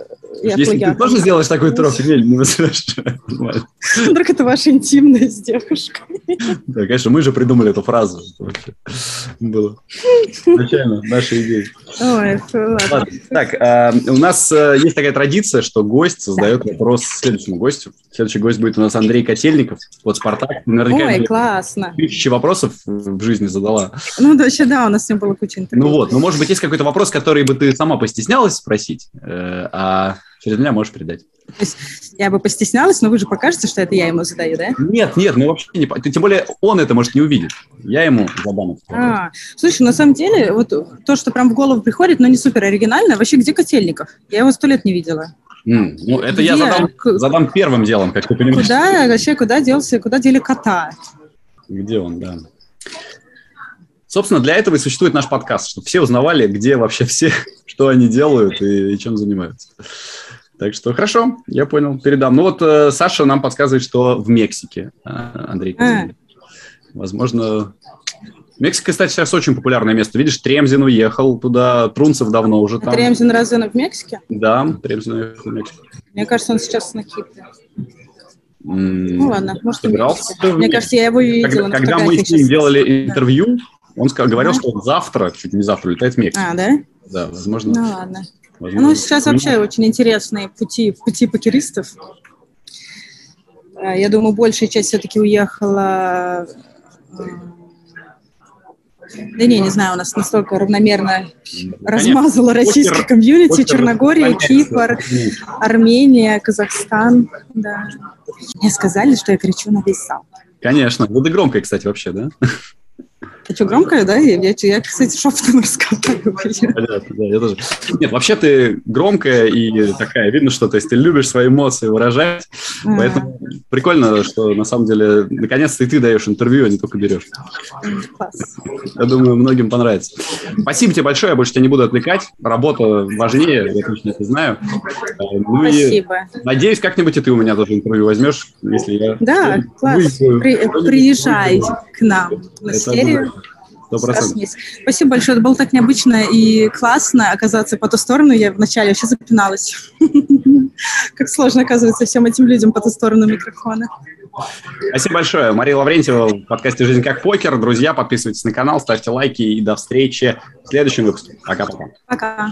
я Если плагиат? ты тоже сделаешь такой трохи, не, не возражаешь. Вдруг это ваша интимная с девушкой. Да, конечно, мы же придумали эту фразу. Было изначально наша идея. Ой, ладно. Так, а, у нас э, есть такая традиция, что гость задает вопрос следующему гостю. Следующий гость будет у нас Андрей Котельников, вот «Спартак». Наверняка Ой, классно. Тысячи вопросов в жизни задала. Ну, да, вообще, да, у нас с ним было куча интервью. Ну вот, ну, может быть, есть какой-то вопрос, который бы ты сама постеснялась спросить, э, а через меня можешь передать. То есть я бы постеснялась, но вы же покажете, что это я ему задаю, да? Нет, нет, мы вообще не... Тем более он это, может, не увидит. Я ему задам. А, слушай, на самом деле, вот то, что прям в голову приходит, но не супер оригинально, вообще где Котельников? Я его сто лет не видела. Mm, ну, это Где? я задам, задам первым делом, как ты понимаешь. Куда вообще, куда делся, куда дели кота? Где он, да. Собственно, для этого и существует наш подкаст, чтобы все узнавали, где вообще все, что они делают и, и чем занимаются. Так что хорошо, я понял, передам. Ну вот э, Саша нам подсказывает, что в Мексике, э, Андрей. А. Возможно, Мексика, кстати, сейчас очень популярное место. Видишь, Тремзин уехал туда, Трунцев давно уже там. А Тремзин разве он в Мексике? Да, Тремзин уехал в Мексику. Мне кажется, он сейчас на Кипре. Ну ладно, может, собирался Мне кажется, я его видела Когда, когда мы с ним делали интервью, он ска- говорил, что он завтра, чуть не завтра, летает в Мексику. А, да? Да, возможно. Ну ладно. возможно. Ну, сейчас вообще очень интересные пути, пути покеристов. Э, Я думаю, большая часть все-таки уехала... Да не, не знаю, у нас настолько равномерно Ну, размазала российский Покер- комьюнити, покер Черногория. Кипр, Армения, Казахстан. Да. Мне сказали, что я кричу на весь зал. Конечно. Ну, ты громкая, кстати, вообще, да? А что, громкая, да? Я, я, я, кстати, шепотом. Понятно, да, я тоже. Нет, вообще ты громкая и такая, видно, что то есть ты любишь свои эмоции выражать, А, поэтому прикольно, что на самом деле наконец-то и ты даешь интервью, а не только берешь. Класс. Я думаю, многим понравится. Спасибо тебе большое, я больше тебя не буду отвлекать. Работа важнее, я точно это знаю. Ну и Спасибо. надеюсь, как-нибудь и ты у меня тоже интервью возьмешь, если я... Да, класс. При- приезжай к нам на Это серию. Сто процентов. Раз в Спасибо большое. Это было так необычно и классно оказаться по ту сторону. Я вначале вообще запиналась. Как сложно, оказывается, всем этим людям по ту сторону микрофона. Спасибо большое. Мария Лаврентьева в подкасте «Жизнь как покер». Друзья, подписывайтесь на канал, ставьте лайки и до встречи в следующем выпуске. Пока-пока. Пока.